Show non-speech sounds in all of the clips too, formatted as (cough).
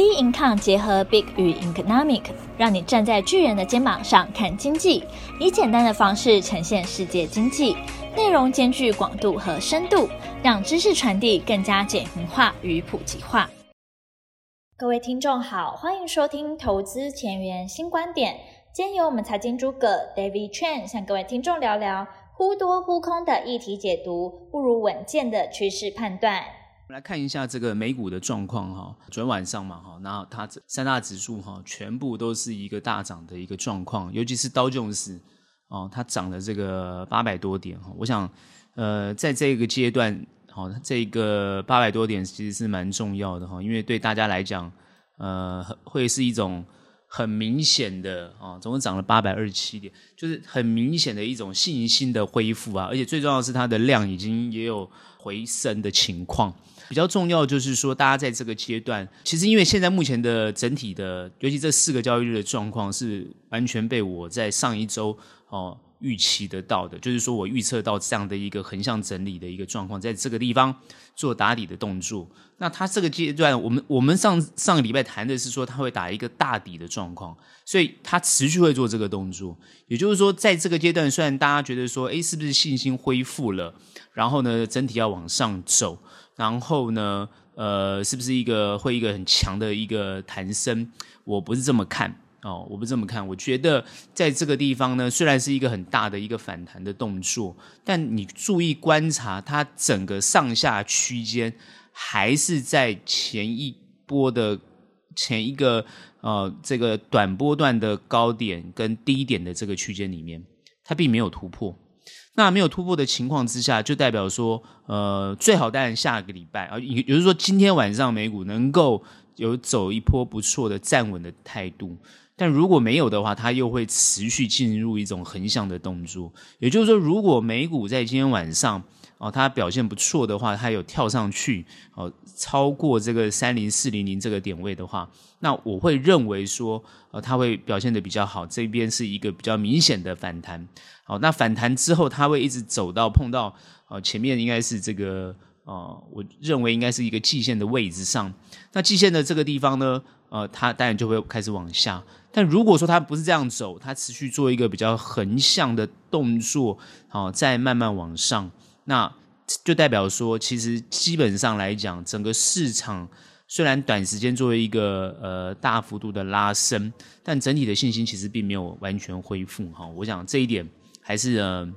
B Income 结合 Big 与 Economic，让你站在巨人的肩膀上看经济，以简单的方式呈现世界经济，内容兼具广度和深度，让知识传递更加简明化与普及化。各位听众好，欢迎收听投资前沿新观点。今天由我们财经诸葛 David Chen 向各位听众聊聊忽多忽空的议题解读，不如稳健的趋势判断。来看一下这个美股的状况哈，昨天晚上嘛哈，然后它三大指数哈全部都是一个大涨的一个状况，尤其是道琼斯哦，它涨了这个八百多点哈。我想呃，在这个阶段哈，这个八百多点其实是蛮重要的哈，因为对大家来讲呃会是一种很明显的啊，总共涨了八百二十七点，就是很明显的一种信心的恢复啊，而且最重要是它的量已经也有回升的情况。比较重要就是说，大家在这个阶段，其实因为现在目前的整体的，尤其这四个交易日的状况，是完全被我在上一周哦预期得到的，就是说我预测到这样的一个横向整理的一个状况，在这个地方做打底的动作。那它这个阶段，我们我们上上个礼拜谈的是说，它会打一个大底的状况，所以它持续会做这个动作。也就是说，在这个阶段，虽然大家觉得说，诶，是不是信心恢复了，然后呢，整体要往上走。然后呢，呃，是不是一个会一个很强的一个弹升？我不是这么看哦，我不是这么看。我觉得在这个地方呢，虽然是一个很大的一个反弹的动作，但你注意观察它整个上下区间，还是在前一波的前一个呃这个短波段的高点跟低点的这个区间里面，它并没有突破。那没有突破的情况之下，就代表说，呃，最好当然下个礼拜啊，也就是说今天晚上美股能够有走一波不错的站稳的态度，但如果没有的话，它又会持续进入一种横向的动作。也就是说，如果美股在今天晚上，哦，它表现不错的话，它有跳上去，哦，超过这个三零四零零这个点位的话，那我会认为说，呃，它会表现的比较好。这边是一个比较明显的反弹，好，那反弹之后，它会一直走到碰到，呃，前面应该是这个，呃，我认为应该是一个季线的位置上。那季线的这个地方呢，呃，它当然就会开始往下。但如果说它不是这样走，它持续做一个比较横向的动作，好，再慢慢往上。那就代表说，其实基本上来讲，整个市场虽然短时间作为一个呃大幅度的拉升，但整体的信心其实并没有完全恢复哈。我想这一点还是呃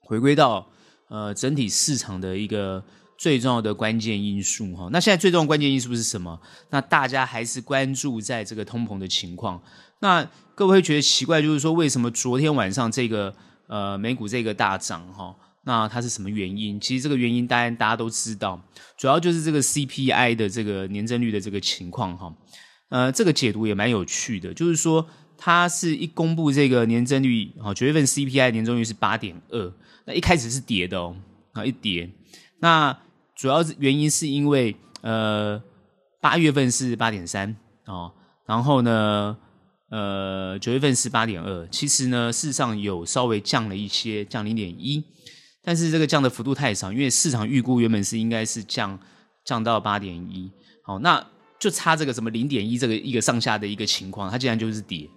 回归到呃整体市场的一个最重要的关键因素哈。那现在最重要的关键因素是什么？那大家还是关注在这个通膨的情况。那各位会觉得奇怪，就是说为什么昨天晚上这个呃美股这个大涨哈？那它是什么原因？其实这个原因当然大家都知道，主要就是这个 CPI 的这个年增率的这个情况哈。呃，这个解读也蛮有趣的，就是说它是一公布这个年增率，哈，九月份 CPI 年增率是八点二，那一开始是跌的哦，啊一跌，那主要是原因是因为呃八月份是八点三哦，然后呢呃九月份是八点二，其实呢事实上有稍微降了一些，降零点一。但是这个降的幅度太少，因为市场预估原本是应该是降降到八点一，好，那就差这个什么零点一这个一个上下的一个情况，它竟然就是跌，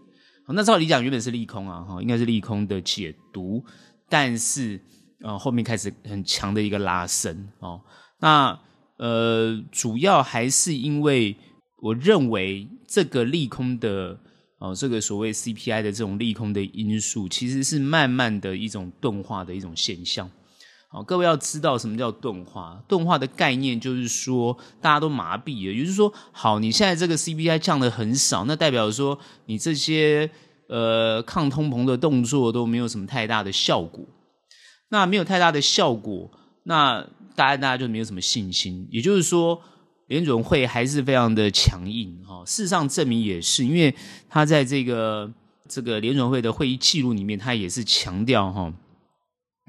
好，那照理讲原本是利空啊，哈，应该是利空的解读，但是呃后面开始很强的一个拉升哦，那呃主要还是因为我认为这个利空的。哦，这个所谓 CPI 的这种利空的因素，其实是慢慢的一种钝化的一种现象。好，各位要知道什么叫钝化？钝化的概念就是说，大家都麻痹了，也就是说，好，你现在这个 CPI 降的很少，那代表说你这些呃抗通膨的动作都没有什么太大的效果。那没有太大的效果，那大家大家就没有什么信心。也就是说。联准会还是非常的强硬哈，事实上证明也是，因为他在这个这个联准会的会议记录里面，他也是强调哈，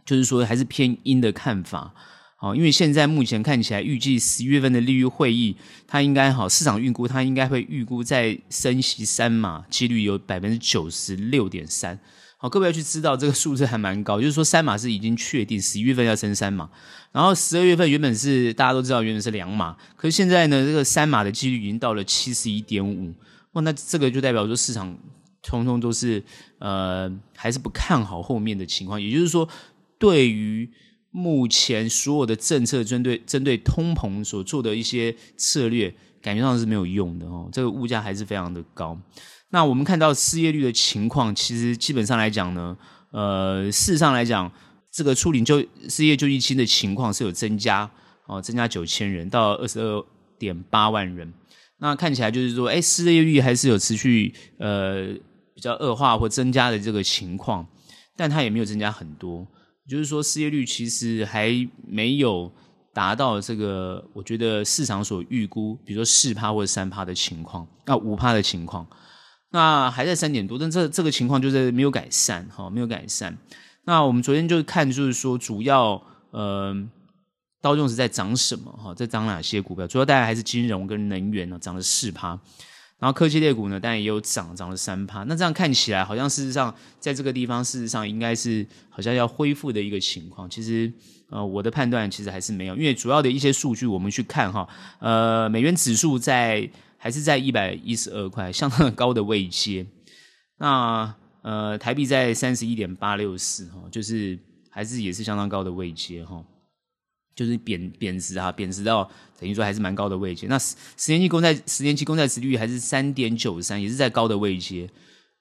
就是说还是偏鹰的看法，好，因为现在目前看起来，预计十一月份的利率会议，它应该好，市场预估它应该会预估在升息三码，几率有百分之九十六点三，好，各位要去知道这个数字还蛮高，就是说三码是已经确定十一月份要升三码，然后十二月份原本是大家都知道原本是两码，可是现在呢，这个三码的几率已经到了七十一点五，哇，那这个就代表说市场通通都是呃还是不看好后面的情况，也就是说，对于目前所有的政策针对针对通膨所做的一些策略，感觉上是没有用的哦，这个物价还是非常的高。那我们看到失业率的情况，其实基本上来讲呢，呃，事实上来讲，这个初领就失业救济金的情况是有增加哦，增加九千人到二十二点八万人。那看起来就是说，哎，失业率还是有持续呃比较恶化或增加的这个情况，但它也没有增加很多，就是说失业率其实还没有达到这个我觉得市场所预估，比如说四趴或者三趴的情况，那五趴的情况。那还在三点多，但这这个情况就是没有改善，哈，没有改善。那我们昨天就看，就是说主要，呃，道琼斯在涨什么，哈，在涨哪些股票？主要大概还是金融跟能源呢，涨了四趴。然后科技类股呢，当然也有涨，涨了三趴。那这样看起来，好像事实上在这个地方，事实上应该是好像要恢复的一个情况。其实，呃，我的判断其实还是没有，因为主要的一些数据我们去看，哈，呃，美元指数在。还是在一百一十二块，相当高的位阶。那呃，台币在三十一点八六四哈，就是还是也是相当高的位阶哈，就是贬贬值啊，贬值到等于说还是蛮高的位阶。那十十年期公债十年期公债殖率还是三点九三，也是在高的位阶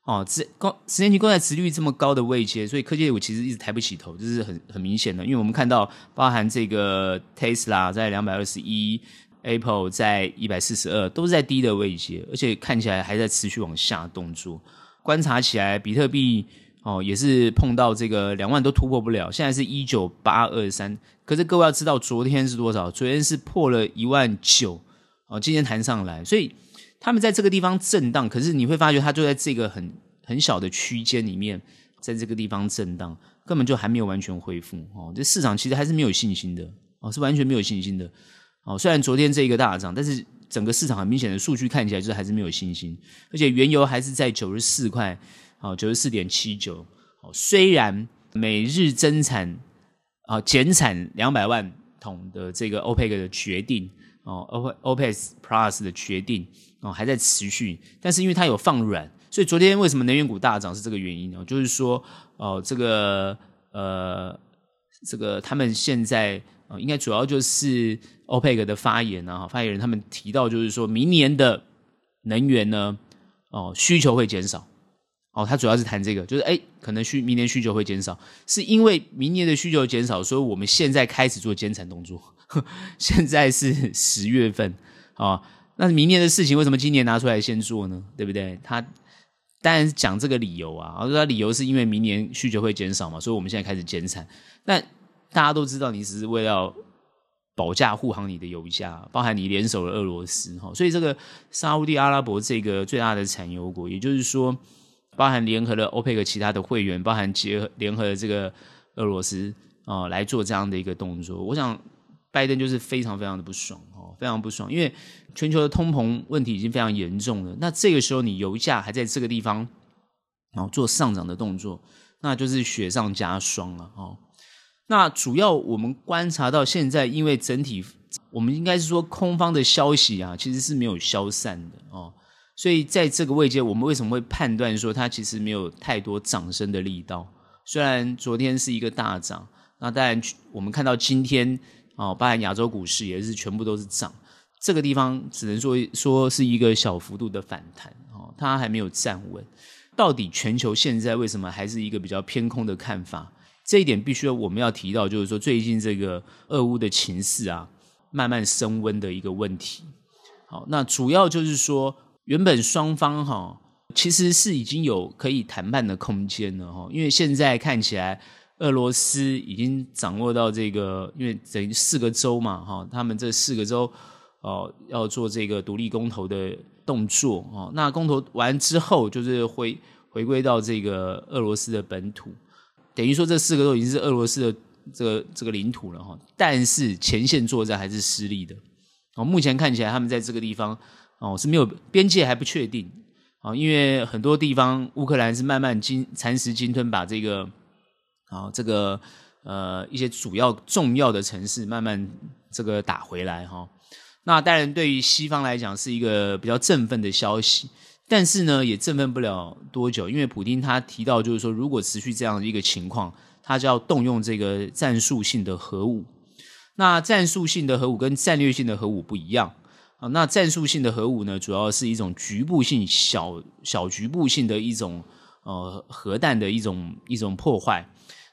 哦。这高十年期公债殖率这么高的位阶，所以科技股其实一直抬不起头，这是很很明显的。因为我们看到，包含这个 Tesla 在两百二十一。Apple 在一百四十二，都是在低的位阶，而且看起来还在持续往下动作。观察起来，比特币哦也是碰到这个两万都突破不了，现在是一九八二三。可是各位要知道，昨天是多少？昨天是破了一万九哦，今天弹上来，所以他们在这个地方震荡。可是你会发觉，它就在这个很很小的区间里面，在这个地方震荡，根本就还没有完全恢复哦。这市场其实还是没有信心的哦，是完全没有信心的。哦，虽然昨天这一个大涨，但是整个市场很明显的数据看起来就是还是没有信心，而且原油还是在九十四块，哦，九十四点七九。哦，虽然每日增产啊减产两百万桶的这个 OPEC 的决定，哦，OPEC Plus 的决定，哦，还在持续，但是因为它有放软，所以昨天为什么能源股大涨是这个原因哦，就是说，哦，这个呃，这个他们现在。啊，应该主要就是 OPEC 的发言啊，发言人他们提到，就是说明年的能源呢，哦，需求会减少。哦，他主要是谈这个，就是哎，可能需明年需求会减少，是因为明年的需求减少，所以我们现在开始做减产动作。(laughs) 现在是十月份啊，那明年的事情为什么今年拿出来先做呢？对不对？他当然是讲这个理由啊，而说他理由是因为明年需求会减少嘛，所以我们现在开始减产。那大家都知道，你只是为了保驾护航你的油价，包含你联手了俄罗斯哈，所以这个沙乌地阿拉伯这个最大的产油国，也就是说，包含联合了欧佩克其他的会员，包含结合联合了这个俄罗斯啊来做这样的一个动作，我想拜登就是非常非常的不爽哦，非常不爽，因为全球的通膨问题已经非常严重了，那这个时候你油价还在这个地方然后做上涨的动作，那就是雪上加霜了哦。那主要我们观察到现在，因为整体我们应该是说空方的消息啊，其实是没有消散的哦，所以在这个位阶，我们为什么会判断说它其实没有太多涨升的力道？虽然昨天是一个大涨，那当然我们看到今天哦，包含亚洲股市也是全部都是涨，这个地方只能说说是一个小幅度的反弹哦，它还没有站稳。到底全球现在为什么还是一个比较偏空的看法？这一点必须我们要提到，就是说最近这个俄乌的情势啊，慢慢升温的一个问题。好，那主要就是说，原本双方哈其实是已经有可以谈判的空间了哈，因为现在看起来俄罗斯已经掌握到这个，因为等于四个州嘛哈，他们这四个州哦要做这个独立公投的动作哦，那公投完之后就是回回归到这个俄罗斯的本土。等于说这四个都已经是俄罗斯的这个这个领土了哈，但是前线作战还是失利的哦。目前看起来他们在这个地方哦是没有边界还不确定啊，因为很多地方乌克兰是慢慢经蚕食鲸吞，把这个啊这个呃一些主要重要的城市慢慢这个打回来哈。那当然对于西方来讲是一个比较振奋的消息，但是呢也振奋不了多久，因为普京他提到就是说，如果持续这样的一个情况，他就要动用这个战术性的核武。那战术性的核武跟战略性的核武不一样啊。那战术性的核武呢，主要是一种局部性、小小局部性的一种呃核弹的一种一种破坏。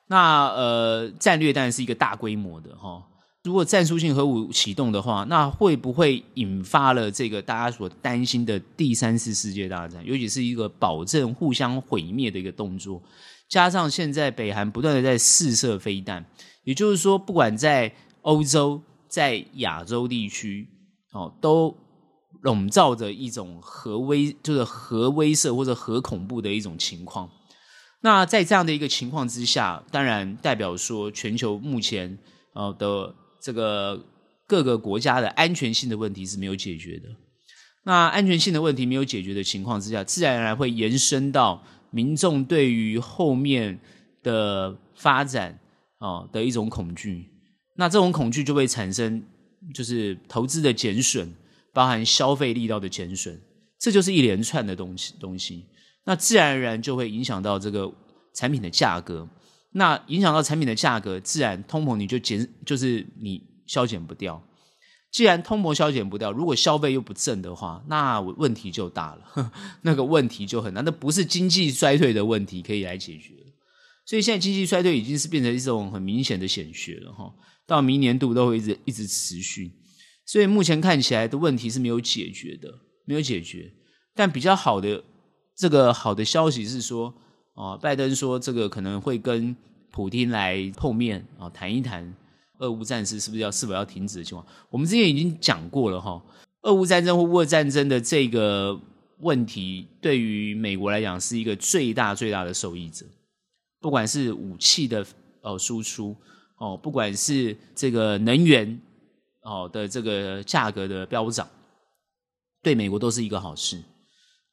那呃战略弹是一个大规模的哈。如果战术性核武启动的话，那会不会引发了这个大家所担心的第三次世界大战？尤其是一个保证互相毁灭的一个动作，加上现在北韩不断的在试射飞弹，也就是说，不管在欧洲在亚洲地区，哦，都笼罩着一种核威，就是核威慑或者核恐怖的一种情况。那在这样的一个情况之下，当然代表说全球目前呃的这个各个国家的安全性的问题是没有解决的。那安全性的问题没有解决的情况之下，自然而然会延伸到民众对于后面的发展啊的一种恐惧。那这种恐惧就会产生，就是投资的减损，包含消费力道的减损，这就是一连串的东西东西。那自然而然就会影响到这个产品的价格。那影响到产品的价格，自然通膨你就减，就是你消减不掉。既然通膨消减不掉，如果消费又不振的话，那问题就大了。(laughs) 那个问题就很难，那不是经济衰退的问题可以来解决。所以现在经济衰退已经是变成一种很明显的显学了哈。到明年度都会一直一直持续，所以目前看起来的问题是没有解决的，没有解决。但比较好的这个好的消息是说，啊，拜登说这个可能会跟普京来碰面啊，谈一谈俄乌战事是不是要是否要停止的情况。我们之前已经讲过了哈，俄乌战争或乌俄战争的这个问题，对于美国来讲是一个最大最大的受益者，不管是武器的呃输出。哦，不管是这个能源哦的这个价格的飙涨，对美国都是一个好事。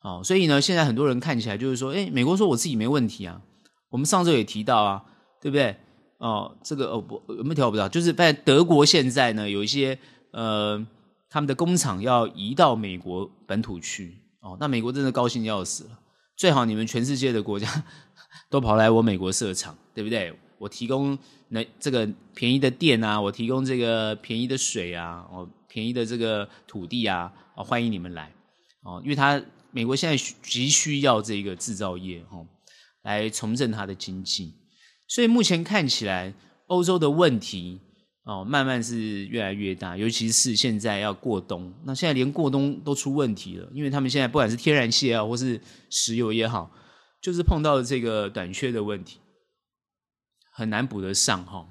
哦，所以呢，现在很多人看起来就是说，哎，美国说我自己没问题啊。我们上周也提到啊，对不对？哦，这个哦不有没有提到，就是在德国现在呢有一些呃他们的工厂要移到美国本土去。哦，那美国真的高兴要死了。最好你们全世界的国家 (laughs) 都跑来我美国设厂，对不对？我提供那这个便宜的电啊，我提供这个便宜的水啊，哦，便宜的这个土地啊，哦，欢迎你们来哦，因为他美国现在急需要这个制造业哦，来重振它的经济，所以目前看起来欧洲的问题哦，慢慢是越来越大，尤其是现在要过冬，那现在连过冬都出问题了，因为他们现在不管是天然气啊，或是石油也好，就是碰到了这个短缺的问题。很难补得上哈。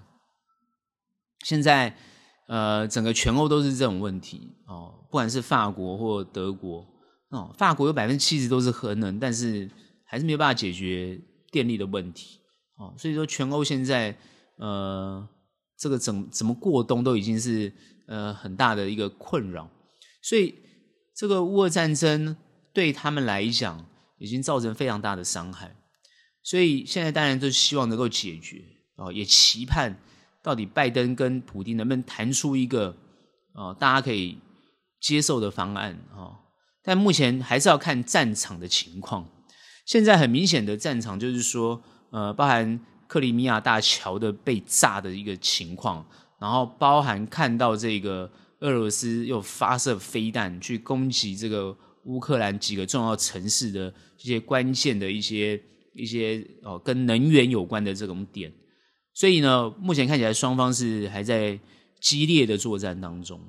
现在呃，整个全欧都是这种问题哦，不管是法国或德国哦，法国有百分之七十都是核能，但是还是没有办法解决电力的问题哦。所以说，全欧现在呃，这个怎怎么过冬都已经是呃很大的一个困扰。所以这个乌俄战争对他们来讲，已经造成非常大的伤害。所以现在当然就希望能够解决啊，也期盼到底拜登跟普丁能不能谈出一个啊大家可以接受的方案啊。但目前还是要看战场的情况。现在很明显的战场就是说，呃，包含克里米亚大桥的被炸的一个情况，然后包含看到这个俄罗斯又发射飞弹去攻击这个乌克兰几个重要城市的这些关键的一些。一些哦，跟能源有关的这种点，所以呢，目前看起来双方是还在激烈的作战当中。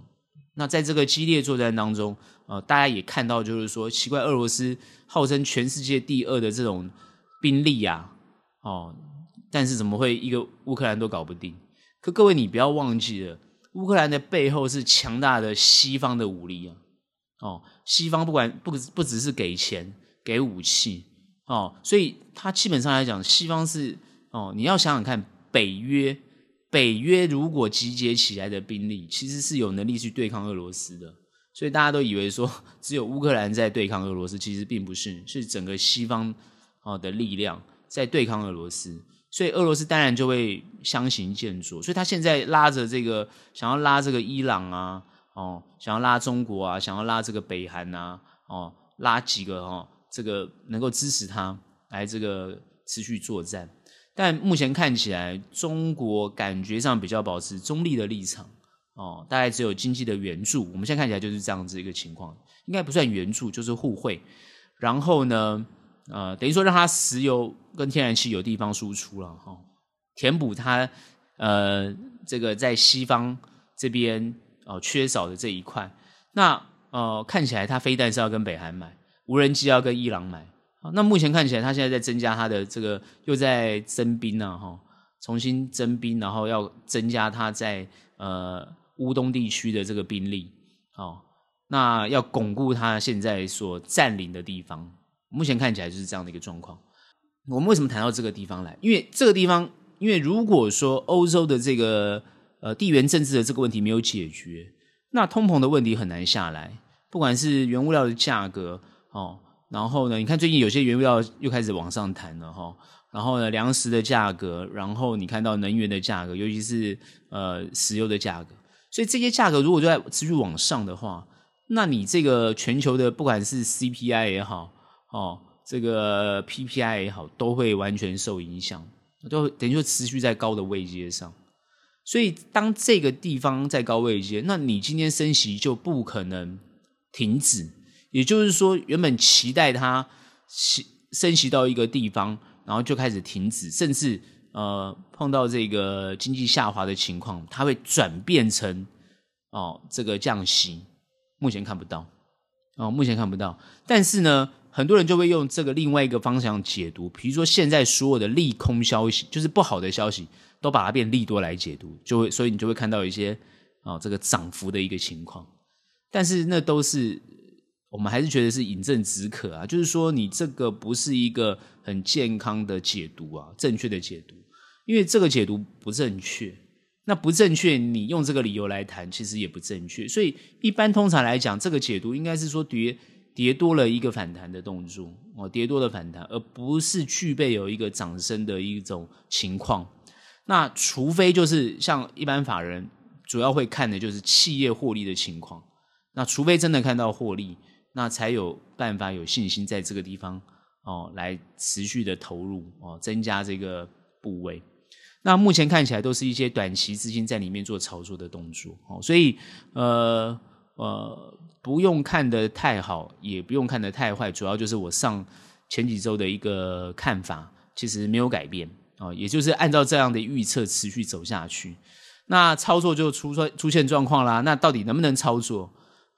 那在这个激烈作战当中，呃，大家也看到，就是说，奇怪，俄罗斯号称全世界第二的这种兵力啊，哦，但是怎么会一个乌克兰都搞不定？可各位，你不要忘记了，乌克兰的背后是强大的西方的武力啊，哦，西方不管不不只是给钱给武器。哦，所以他基本上来讲，西方是哦，你要想想看，北约北约如果集结起来的兵力，其实是有能力去对抗俄罗斯的。所以大家都以为说只有乌克兰在对抗俄罗斯，其实并不是，是整个西方哦的力量在对抗俄罗斯。所以俄罗斯当然就会相形见绌，所以他现在拉着这个，想要拉这个伊朗啊，哦，想要拉中国啊，想要拉这个北韩啊，哦，拉几个哦，这个能够支持他来这个持续作战。但目前看起来，中国感觉上比较保持中立的立场，哦，大概只有经济的援助。我们现在看起来就是这样子一个情况，应该不算援助，就是互惠。然后呢，呃，等于说让它石油跟天然气有地方输出了哈，填补它呃这个在西方这边哦缺少的这一块。那呃看起来它非但是要跟北韩买，无人机要跟伊朗买。那目前看起来，他现在在增加他的这个又在征兵呢哈，重新征兵，然后要增加他在呃乌东地区的这个兵力，好，那要巩固他现在所占领的地方。目前看起来就是这样的一个状况。我们为什么谈到这个地方来？因为这个地方，因为如果说欧洲的这个呃地缘政治的这个问题没有解决，那通膨的问题很难下来。不管是原物料的价格哦，然后呢，你看最近有些原物料又开始往上弹了哈。然后呢，粮食的价格，然后你看到能源的价格，尤其是呃石油的价格。所以这些价格如果就在持续往上的话，那你这个全球的不管是 CPI 也好，哦，这个 PPI 也好，都会完全受影响，都等于说持续在高的位阶上。所以，当这个地方在高位阶，那你今天升息就不可能停止。也就是说，原本期待它升升息到一个地方，然后就开始停止，甚至呃碰到这个经济下滑的情况，它会转变成哦这个降息。目前看不到，哦，目前看不到。但是呢，很多人就会用这个另外一个方向解读，比如说现在所有的利空消息，就是不好的消息，都把它变利多来解读，就会所以你就会看到一些、哦、这个涨幅的一个情况。但是那都是我们还是觉得是饮鸩止渴啊，就是说你这个不是一个很健康的解读啊，正确的解读，因为这个解读不正确。那不正确，你用这个理由来谈，其实也不正确。所以一般通常来讲，这个解读应该是说跌。跌多了一个反弹的动作哦，跌多的反弹，而不是具备有一个涨升的一种情况。那除非就是像一般法人主要会看的就是企业获利的情况。那除非真的看到获利，那才有办法有信心在这个地方哦来持续的投入哦，增加这个部位。那目前看起来都是一些短期资金在里面做操作的动作哦，所以呃呃。不用看得太好，也不用看得太坏，主要就是我上前几周的一个看法，其实没有改变啊，也就是按照这样的预测持续走下去。那操作就出出出现状况啦，那到底能不能操作？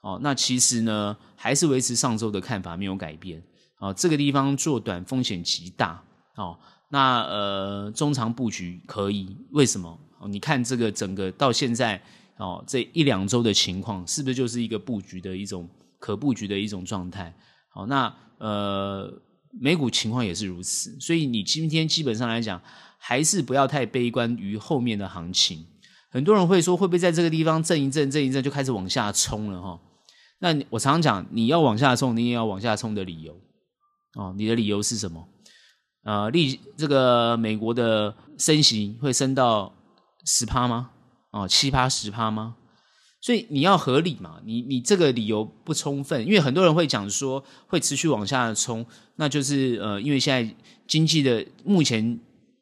哦，那其实呢，还是维持上周的看法没有改变。哦，这个地方做短风险极大。哦，那呃中长布局可以，为什么？哦，你看这个整个到现在。哦，这一两周的情况是不是就是一个布局的一种可布局的一种状态？好，那呃，美股情况也是如此，所以你今天基本上来讲，还是不要太悲观于后面的行情。很多人会说，会不会在这个地方震一震、震一震就开始往下冲了？哈，那我常常讲，你要往下冲，你也要往下冲的理由。哦，你的理由是什么？呃，利这个美国的升息会升到十趴吗？哦，七趴十趴吗？所以你要合理嘛，你你这个理由不充分，因为很多人会讲说会持续往下冲，那就是呃，因为现在经济的目前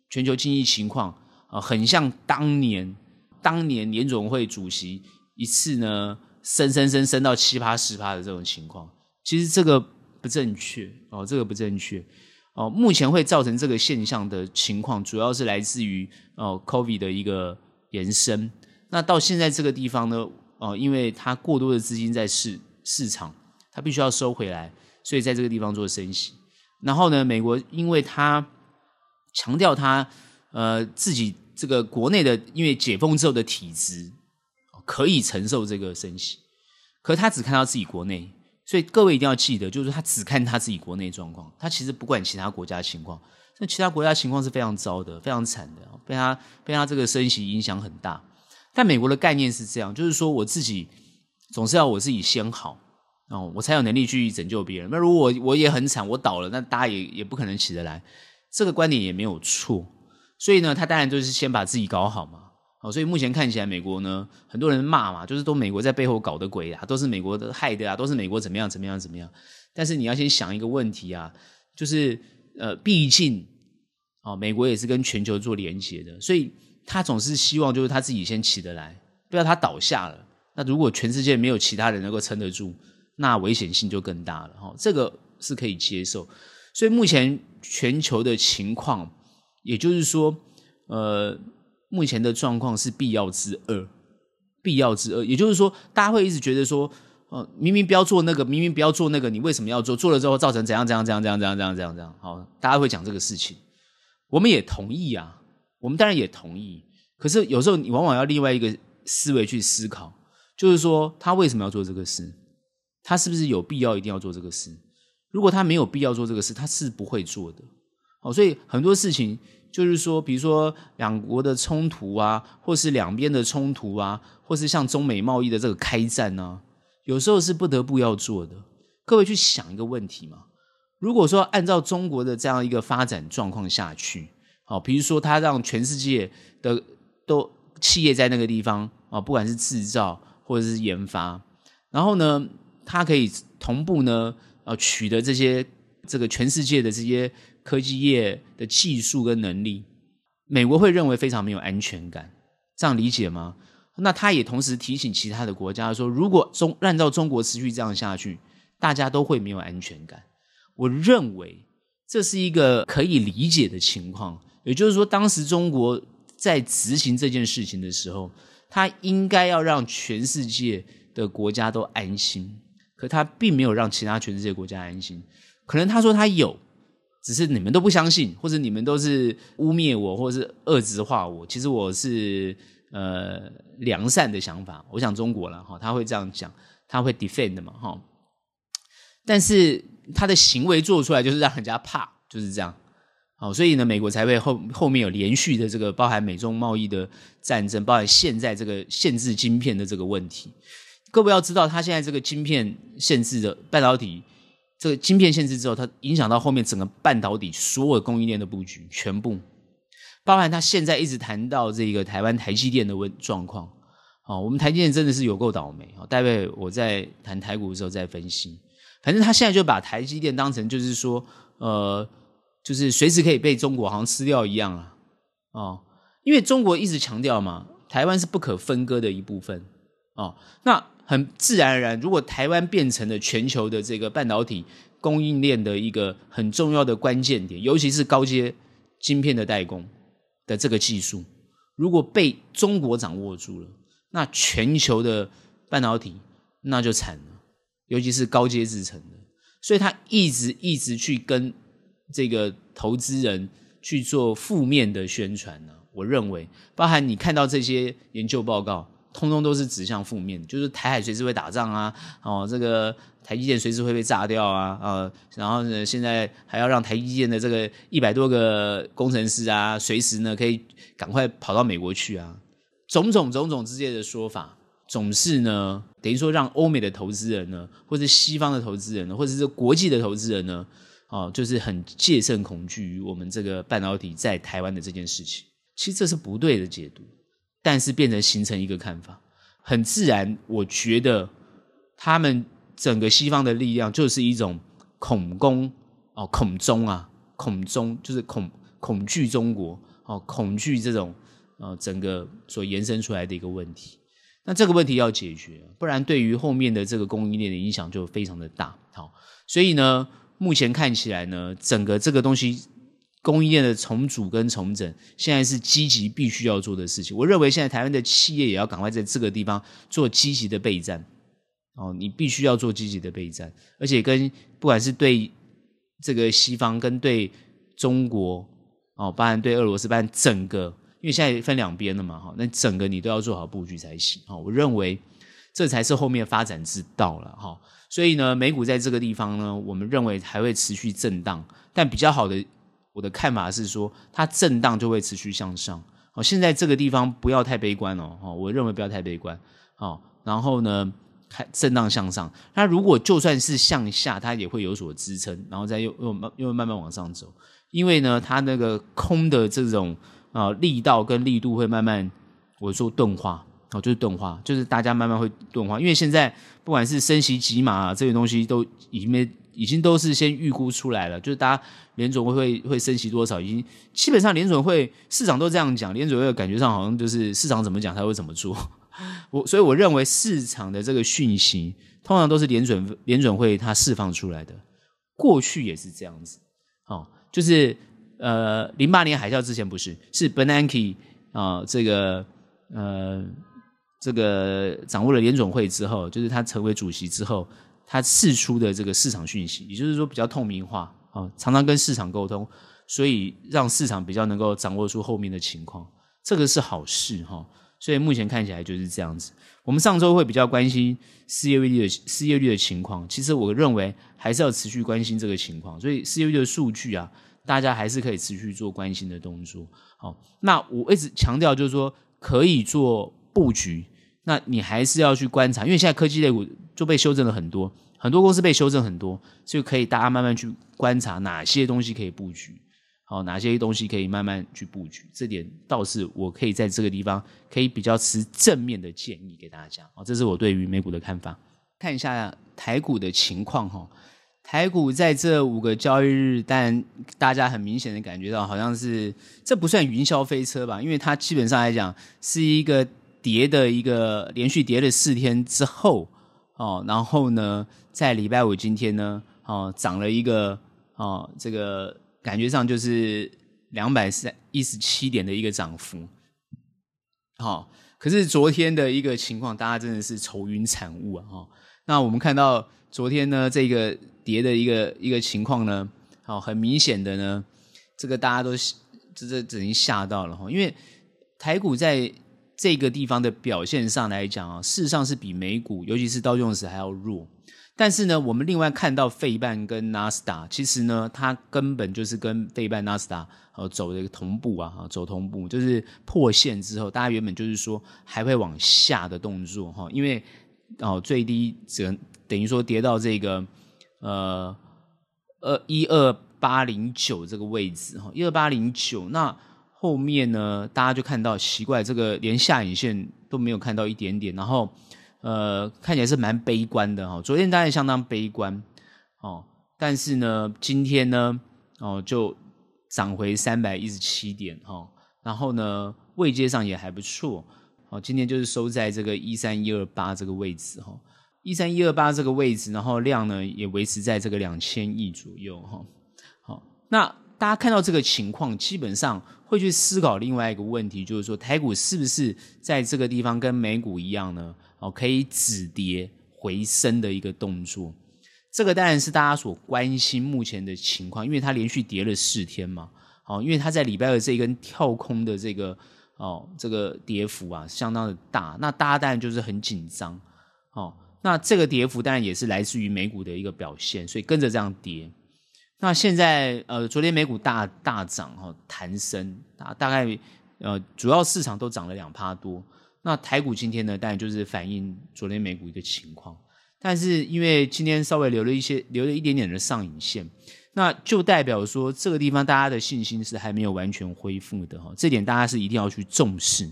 全球经济情况啊、很像当年当年联总会主席一次呢升升升升到七八十趴的这种情况，其实这个不正确哦，这个不正确哦。目前会造成这个现象的情况，主要是来自于哦，COVID 的一个延伸。那到现在这个地方呢，哦，因为它过多的资金在市市场，它必须要收回来，所以在这个地方做升息。然后呢，美国因为它强调它呃自己这个国内的，因为解封之后的体质可以承受这个升息，可他只看到自己国内，所以各位一定要记得，就是他只看他自己国内状况，他其实不管其他国家情况。那其他国家情况是非常糟的，非常惨的，被他被他这个升息影响很大。但美国的概念是这样，就是说我自己总是要我自己先好哦，我才有能力去拯救别人。那如果我我也很惨，我倒了，那大家也也不可能起得来。这个观点也没有错。所以呢，他当然就是先把自己搞好嘛。哦，所以目前看起来，美国呢，很多人骂嘛，就是都美国在背后搞的鬼啊，都是美国的害的啊，都是美国怎么样怎么样怎么样。但是你要先想一个问题啊，就是呃，毕竟哦，美国也是跟全球做连接的，所以他总是希望就是他自己先起得来，不要他倒下了。那如果全世界没有其他人能够撑得住，那危险性就更大了。哈、哦，这个是可以接受。所以目前全球的情况，也就是说，呃。目前的状况是必要之恶，必要之恶，也就是说，大家会一直觉得说，呃，明明不要做那个，明明不要做那个，你为什么要做？做了之后造成怎样怎样怎样怎样怎样怎样怎样怎样？好，大家会讲这个事情，我们也同意啊，我们当然也同意。可是有时候你往往要另外一个思维去思考，就是说他为什么要做这个事？他是不是有必要一定要做这个事？如果他没有必要做这个事，他是不会做的。好，所以很多事情。就是说，比如说两国的冲突啊，或是两边的冲突啊，或是像中美贸易的这个开战呢，有时候是不得不要做的。各位去想一个问题嘛，如果说按照中国的这样一个发展状况下去，好，比如说他让全世界的都企业在那个地方啊，不管是制造或者是研发，然后呢，他可以同步呢，呃，取得这些这个全世界的这些。科技业的技术跟能力，美国会认为非常没有安全感，这样理解吗？那他也同时提醒其他的国家说，如果中按照中国持续这样下去，大家都会没有安全感。我认为这是一个可以理解的情况，也就是说，当时中国在执行这件事情的时候，他应该要让全世界的国家都安心，可他并没有让其他全世界国家安心。可能他说他有。只是你们都不相信，或者你们都是污蔑我，或者是恶质化我。其实我是呃良善的想法。我想中国了哈，他会这样讲，他会 defend 的嘛哈。但是他的行为做出来就是让人家怕，就是这样。好，所以呢，美国才会后后面有连续的这个包含美中贸易的战争，包含现在这个限制晶片的这个问题。各位要知道，他现在这个晶片限制的半导体。这个晶片限制之后，它影响到后面整个半导体所有供应链的布局，全部包含他现在一直谈到这个台湾台积电的问状况。哦，我们台积电真的是有够倒霉。哦，待会我在谈台股的时候再分析。反正他现在就把台积电当成就是说，呃，就是随时可以被中国好像吃掉一样啊。哦，因为中国一直强调嘛，台湾是不可分割的一部分。哦，那。很自然而然，如果台湾变成了全球的这个半导体供应链的一个很重要的关键点，尤其是高阶晶片的代工的这个技术，如果被中国掌握住了，那全球的半导体那就惨了，尤其是高阶制程的。所以他一直一直去跟这个投资人去做负面的宣传呢。我认为，包含你看到这些研究报告。通通都是指向负面，就是台海随时会打仗啊，哦，这个台积电随时会被炸掉啊，呃，然后呢，现在还要让台积电的这个一百多个工程师啊，随时呢可以赶快跑到美国去啊，种种种种之间的说法，总是呢等于说让欧美的投资人呢，或者西方的投资人呢，或者是国际的投资人呢，哦，就是很戒慎恐惧于我们这个半导体在台湾的这件事情，其实这是不对的解读。但是变成形成一个看法，很自然。我觉得他们整个西方的力量就是一种恐攻哦，恐中啊，恐中就是恐恐惧中国哦，恐惧这种呃整个所延伸出来的一个问题。那这个问题要解决，不然对于后面的这个供应链的影响就非常的大。好，所以呢，目前看起来呢，整个这个东西。供应链的重组跟重整，现在是积极必须要做的事情。我认为现在台湾的企业也要赶快在这个地方做积极的备战。哦，你必须要做积极的备战，而且跟不管是对这个西方跟对中国，哦，包含对俄罗斯，包含整个，因为现在分两边了嘛，哈，那整个你都要做好布局才行。哈，我认为这才是后面发展之道了。哈，所以呢，美股在这个地方呢，我们认为还会持续震荡，但比较好的。我的看法是说，它震荡就会持续向上。好，现在这个地方不要太悲观哦。我认为不要太悲观。好，然后呢，开震荡向上。那如果就算是向下，它也会有所支撑，然后再又又慢又慢慢往上走。因为呢，它那个空的这种啊、力道跟力度会慢慢，我说钝化哦，就是钝化，就是大家慢慢会钝化。因为现在不管是升息几码、啊、这些东西都已经没。已经都是先预估出来了，就是大家联准会会会升息多少，已经基本上联准会市场都这样讲，联准会感觉上好像就是市场怎么讲他会怎么做。(laughs) 我所以我认为市场的这个讯息通常都是联准联准会它释放出来的，过去也是这样子。哦，就是呃零八年海啸之前不是是 Benanke 啊、这个呃这个掌握了联准会之后，就是他成为主席之后。它释出的这个市场讯息，也就是说比较透明化啊，常常跟市场沟通，所以让市场比较能够掌握出后面的情况，这个是好事哈。所以目前看起来就是这样子。我们上周会比较关心失业率的失业率的情况，其实我认为还是要持续关心这个情况。所以失业率的数据啊，大家还是可以持续做关心的动作。好，那我一直强调就是说可以做布局。那你还是要去观察，因为现在科技类股就被修正了很多，很多公司被修正很多，所以可以大家慢慢去观察哪些东西可以布局，好，哪些东西可以慢慢去布局，这点倒是我可以在这个地方可以比较持正面的建议给大家，好，这是我对于美股的看法。看一下台股的情况哈，台股在这五个交易日，但大家很明显的感觉到好像是这不算云霄飞车吧，因为它基本上来讲是一个。跌的一个连续跌了四天之后，哦，然后呢，在礼拜五今天呢，哦，涨了一个哦，这个感觉上就是两百三一十七点的一个涨幅，好、哦，可是昨天的一个情况，大家真的是愁云惨雾啊，哈、哦。那我们看到昨天呢，这个跌的一个一个情况呢，哦，很明显的呢，这个大家都这这已经吓到了哈，因为台股在。这个地方的表现上来讲啊，事实上是比美股，尤其是道琼斯还要弱。但是呢，我们另外看到费半跟纳斯达，其实呢，它根本就是跟费半、纳斯达呃走的一个同步啊，走同步，就是破线之后，大家原本就是说还会往下的动作哈，因为哦最低只能等于说跌到这个呃二一二八零九这个位置哈，一二八零九那。后面呢，大家就看到奇怪，这个连下影线都没有看到一点点，然后呃，看起来是蛮悲观的哈。昨天当然相当悲观哦，但是呢，今天呢，哦就涨回三百一十七点哈，然后呢，位阶上也还不错哦。今天就是收在这个一三一二八这个位置哈，一三一二八这个位置，然后量呢也维持在这个两千亿左右哈。好，那。大家看到这个情况，基本上会去思考另外一个问题，就是说台股是不是在这个地方跟美股一样呢？哦，可以止跌回升的一个动作。这个当然是大家所关心目前的情况，因为它连续跌了四天嘛。哦，因为它在礼拜二这一根跳空的这个哦这个跌幅啊，相当的大，那大家当然就是很紧张。哦，那这个跌幅当然也是来自于美股的一个表现，所以跟着这样跌。那现在呃，昨天美股大大涨哈，弹升啊，大概呃，主要市场都涨了两趴多。那台股今天呢，当然就是反映昨天美股一个情况，但是因为今天稍微留了一些，留了一点点的上影线，那就代表说这个地方大家的信心是还没有完全恢复的哈，这点大家是一定要去重视。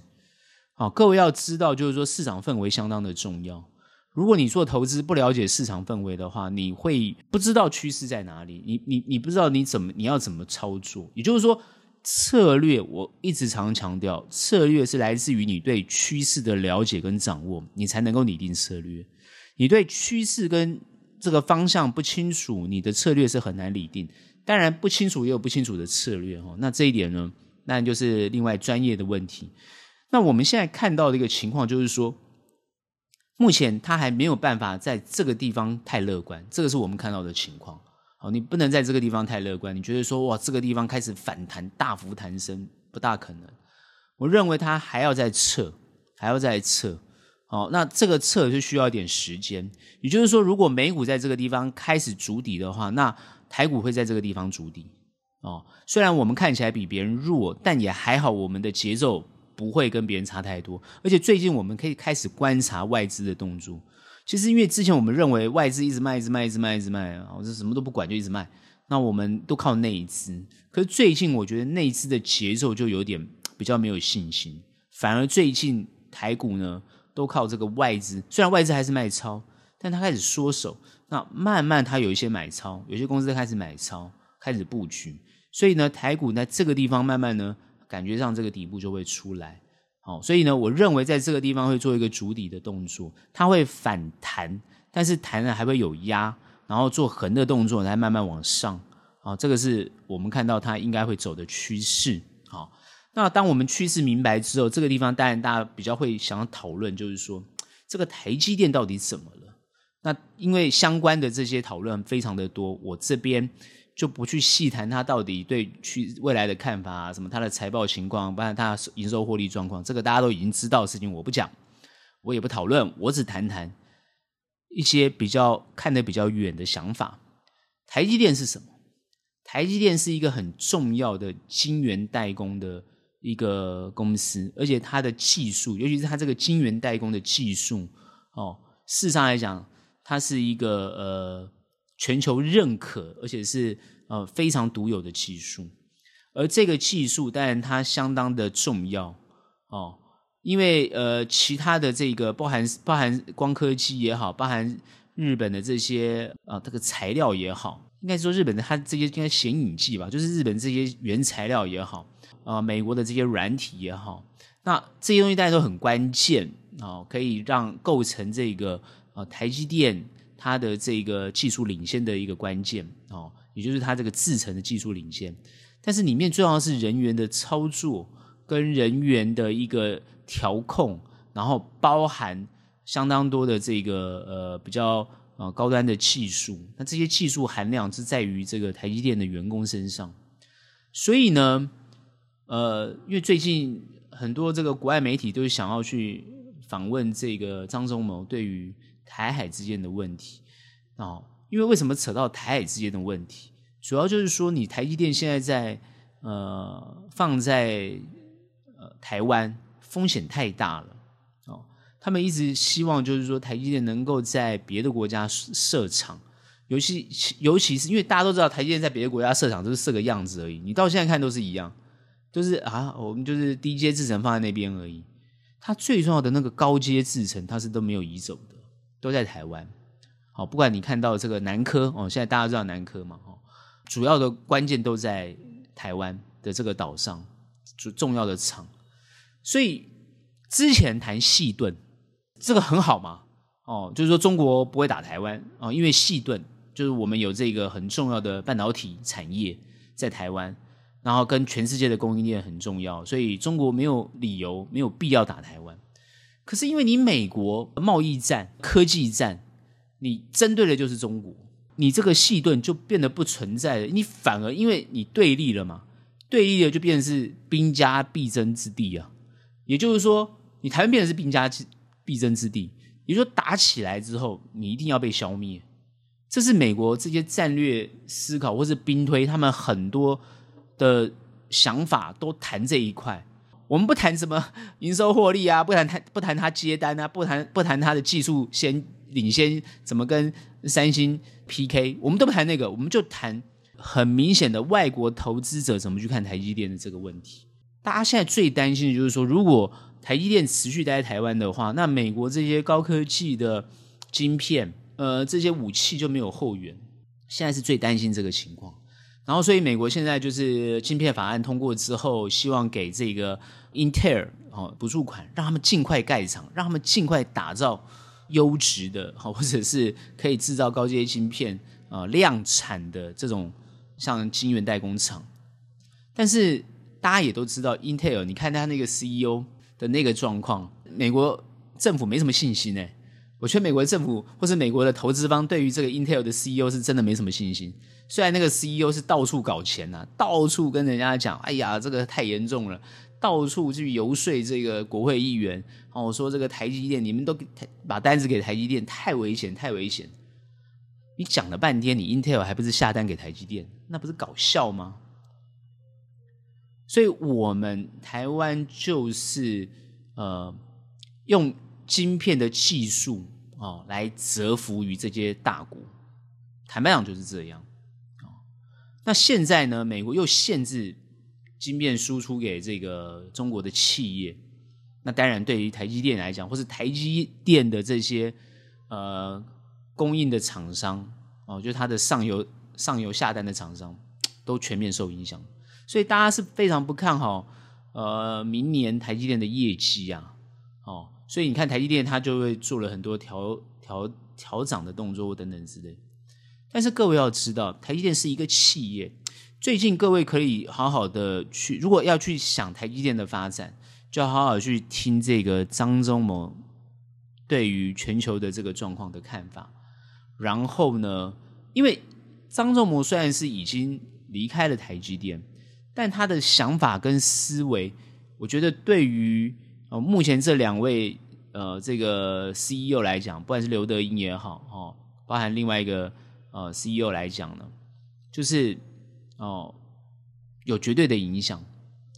好，各位要知道，就是说市场氛围相当的重要。如果你做投资不了解市场氛围的话，你会不知道趋势在哪里，你你你不知道你怎么你要怎么操作。也就是说，策略我一直常强调，策略是来自于你对趋势的了解跟掌握，你才能够拟定策略。你对趋势跟这个方向不清楚，你的策略是很难拟定。当然，不清楚也有不清楚的策略哈。那这一点呢，那就是另外专业的问题。那我们现在看到的一个情况就是说。目前他还没有办法在这个地方太乐观，这个是我们看到的情况。好，你不能在这个地方太乐观。你觉得说哇，这个地方开始反弹，大幅弹升，不大可能。我认为它还要再测，还要再测。好，那这个测就需要一点时间。也就是说，如果美股在这个地方开始筑底的话，那台股会在这个地方筑底。哦，虽然我们看起来比别人弱，但也还好，我们的节奏。不会跟别人差太多，而且最近我们可以开始观察外资的动作。其实因为之前我们认为外资一直卖，一直卖，一直卖，一直卖啊，我这什么都不管就一直卖，那我们都靠内资。可是最近我觉得内资的节奏就有点比较没有信心，反而最近台股呢都靠这个外资，虽然外资还是卖超，但他开始缩手，那慢慢他有一些买超，有些公司开始买超，开始布局，所以呢台股在这个地方慢慢呢感觉上这个底部就会出来。好，所以呢，我认为在这个地方会做一个筑底的动作，它会反弹，但是弹了还会有压，然后做横的动作，再慢慢往上。好，这个是我们看到它应该会走的趋势。好，那当我们趋势明白之后，这个地方当然大家比较会想要讨论，就是说这个台积电到底怎么了？那因为相关的这些讨论非常的多，我这边。就不去细谈他到底对去未来的看法啊，什么他的财报情况，包括他营收获利状况，这个大家都已经知道的事情，我不讲，我也不讨论，我只谈谈一些比较看得比较远的想法。台积电是什么？台积电是一个很重要的晶圆代工的一个公司，而且它的技术，尤其是它这个晶圆代工的技术，哦，事实上来讲，它是一个呃。全球认可，而且是呃非常独有的技术，而这个技术当然它相当的重要哦，因为呃其他的这个包含包含光刻机也好，包含日本的这些啊、这个材料也好，应该说日本的它这些应该显影剂吧，就是日本这些原材料也好，啊、美国的这些软体也好，那这些东西大家都很关键啊、可以让构成这个啊、呃、台积电。它的这个技术领先的一个关键哦，也就是它这个制程的技术领先，但是里面最重要的是人员的操作跟人员的一个调控，然后包含相当多的这个呃比较呃高端的技术，那这些技术含量是在于这个台积电的员工身上，所以呢，呃，因为最近很多这个国外媒体都想要去访问这个张忠谋，对于。台海之间的问题哦，因为为什么扯到台海之间的问题？主要就是说，你台积电现在在呃放在呃台湾风险太大了哦。他们一直希望就是说，台积电能够在别的国家设厂，尤其尤其是因为大家都知道，台积电在别的国家设厂都是设个样子而已。你到现在看都是一样，就是啊，我们就是低阶制程放在那边而已。它最重要的那个高阶制程，它是都没有移走的。都在台湾，好，不管你看到这个南科哦，现在大家知道南科嘛，哦，主要的关键都在台湾的这个岛上，重重要的厂，所以之前谈细盾，这个很好嘛，哦，就是说中国不会打台湾哦，因为细盾就是我们有这个很重要的半导体产业在台湾，然后跟全世界的供应链很重要，所以中国没有理由、没有必要打台湾。可是因为你美国贸易战、科技战，你针对的就是中国，你这个细盾就变得不存在了。你反而因为你对立了嘛，对立了就变成是兵家必争之地啊。也就是说，你台湾变成是兵家必争之地，也就说打起来之后，你一定要被消灭。这是美国这些战略思考或是兵推，他们很多的想法都谈这一块。我们不谈什么营收获利啊，(laughs) 不谈他不谈他接单啊，不谈不谈他的技术先领先怎么跟三星 PK，我们都不谈那个，我们就谈很明显的外国投资者怎么去看台积电的这个问题。大家现在最担心的就是说，如果台积电持续待在台湾的话，那美国这些高科技的晶片，呃，这些武器就没有后援。现在是最担心这个情况。然后，所以美国现在就是晶片法案通过之后，希望给这个 Intel 哦补助款，让他们尽快盖厂，让他们尽快打造优质的，或者是可以制造高阶晶片啊、呃、量产的这种像晶圆代工厂。但是大家也都知道，Intel 你看他那个 CEO 的那个状况，美国政府没什么信心呢。我觉得美国政府或是美国的投资方对于这个 Intel 的 CEO 是真的没什么信心。虽然那个 CEO 是到处搞钱呐、到处跟人家讲，哎呀，这个太严重了，到处去游说这个国会议员，哦，说这个台积电，你们都把单子给台积电，太危险，太危险。你讲了半天，你 Intel 还不是下单给台积电，那不是搞笑吗？所以，我们台湾就是呃用。晶片的技术哦来折服于这些大国。坦白讲就是这样。那现在呢，美国又限制晶片输出给这个中国的企业。那当然，对于台积电来讲，或是台积电的这些呃供应的厂商哦，就它的上游上游下单的厂商，都全面受影响。所以大家是非常不看好呃明年台积电的业绩啊。哦，所以你看台积电，它就会做了很多调调调涨的动作等等之类。但是各位要知道，台积电是一个企业。最近各位可以好好的去，如果要去想台积电的发展。就要好好去听这个张忠谋对于全球的这个状况的看法。然后呢，因为张忠谋虽然是已经离开了台积电，但他的想法跟思维，我觉得对于呃目前这两位呃这个 CEO 来讲，不管是刘德英也好，哦，包含另外一个呃 CEO 来讲呢，就是哦有绝对的影响。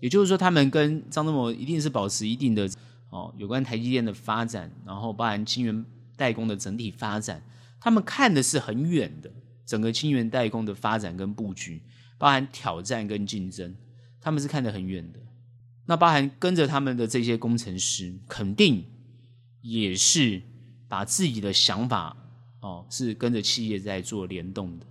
也就是说，他们跟张忠谋一定是保持一定的哦，有关台积电的发展，然后包含晶圆代工的整体发展，他们看的是很远的，整个晶圆代工的发展跟布局，包含挑战跟竞争，他们是看得很远的。那包含跟着他们的这些工程师，肯定也是把自己的想法哦，是跟着企业在做联动的。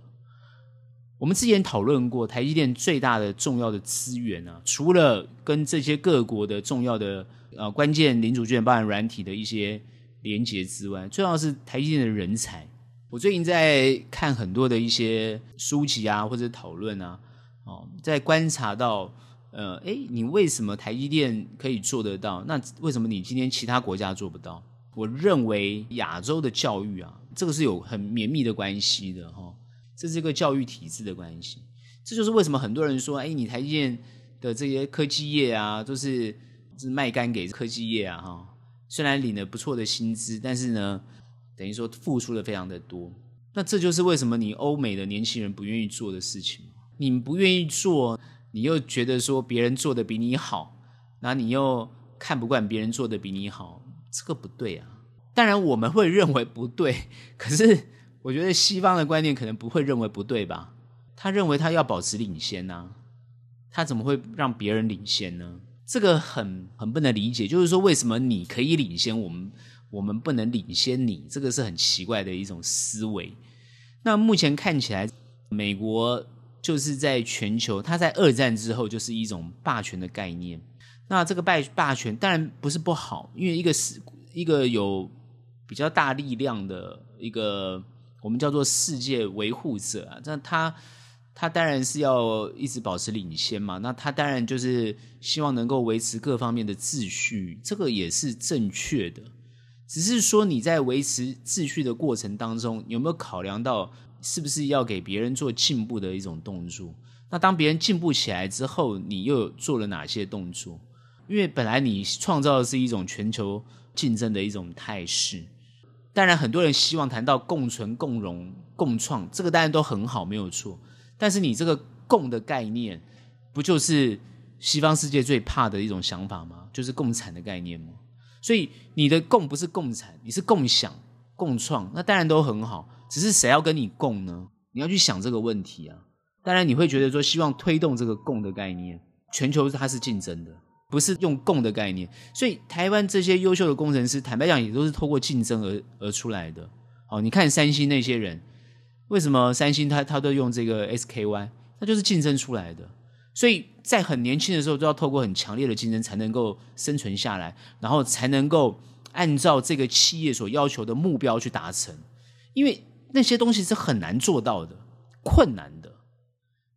我们之前讨论过，台积电最大的重要的资源啊，除了跟这些各国的重要的呃关键零组件、包含软体的一些连接之外，重要是台积电的人才。我最近在看很多的一些书籍啊，或者讨论啊，哦，在观察到，呃，哎，你为什么台积电可以做得到？那为什么你今天其他国家做不到？我认为亚洲的教育啊，这个是有很绵密的关系的，哈。这是一个教育体制的关系，这就是为什么很多人说，哎，你台积电的这些科技业啊，都是是卖干给科技业啊，哈，虽然领了不错的薪资，但是呢，等于说付出了非常的多。那这就是为什么你欧美的年轻人不愿意做的事情。你不愿意做，你又觉得说别人做的比你好，那你又看不惯别人做的比你好，这个不对啊。当然我们会认为不对，(laughs) 可是。我觉得西方的观念可能不会认为不对吧？他认为他要保持领先呐、他怎么会让别人领先呢？这个很很不能理解。就是说，为什么你可以领先我们，我们不能领先你？这个是很奇怪的一种思维。那目前看起来，美国就是在全球，它在二战之后就是一种霸权的概念。那这个霸霸权当然不是不好，因为一个是一个有比较大力量的一个。我们叫做世界维护者啊，那他他当然是要一直保持领先嘛，那他当然就是希望能够维持各方面的秩序，这个也是正确的。只是说你在维持秩序的过程当中，有没有考量到是不是要给别人做进步的一种动作？那当别人进步起来之后，你又做了哪些动作？因为本来你创造的是一种全球竞争的一种态势。当然，很多人希望谈到共存、共荣、共创，这个当然都很好，没有错。但是你这个“共”的概念，不就是西方世界最怕的一种想法吗？就是共产的概念吗？所以你的“共”不是共产，你是共享、共创，那当然都很好。只是谁要跟你共呢？你要去想这个问题啊。当然，你会觉得说，希望推动这个“共”的概念，全球它是竞争的。不是用共的概念，所以台湾这些优秀的工程师，坦白讲也都是透过竞争而而出来的。哦，你看三星那些人，为什么三星他他都用这个 SKY？那就是竞争出来的。所以在很年轻的时候，都要透过很强烈的竞争才能够生存下来，然后才能够按照这个企业所要求的目标去达成。因为那些东西是很难做到的，困难的。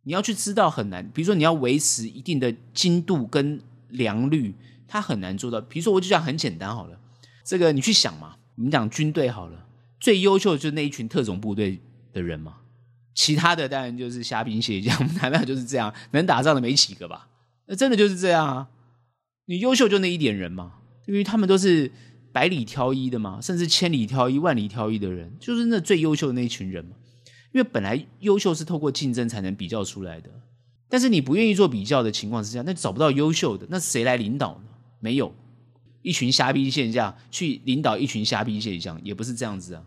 你要去知道很难，比如说你要维持一定的精度跟良率，它很难做到。比如说，我就讲很简单好了，这个你去想嘛，你讲军队好了，最优秀的就是那一群特种部队的人嘛，其他的当然就是虾兵蟹将，(laughs) 难道就是这样？能打仗的没几个吧？那真的就是这样啊！你优秀就那一点人嘛，因为他们都是百里挑一的嘛，甚至千里挑一、万里挑一的人，就是那最优秀的那一群人嘛。因为本来优秀是透过竞争才能比较出来的。但是你不愿意做比较的情况之下，那找不到优秀的，那谁来领导呢？没有，一群虾兵蟹将去领导一群虾兵蟹将，也不是这样子啊。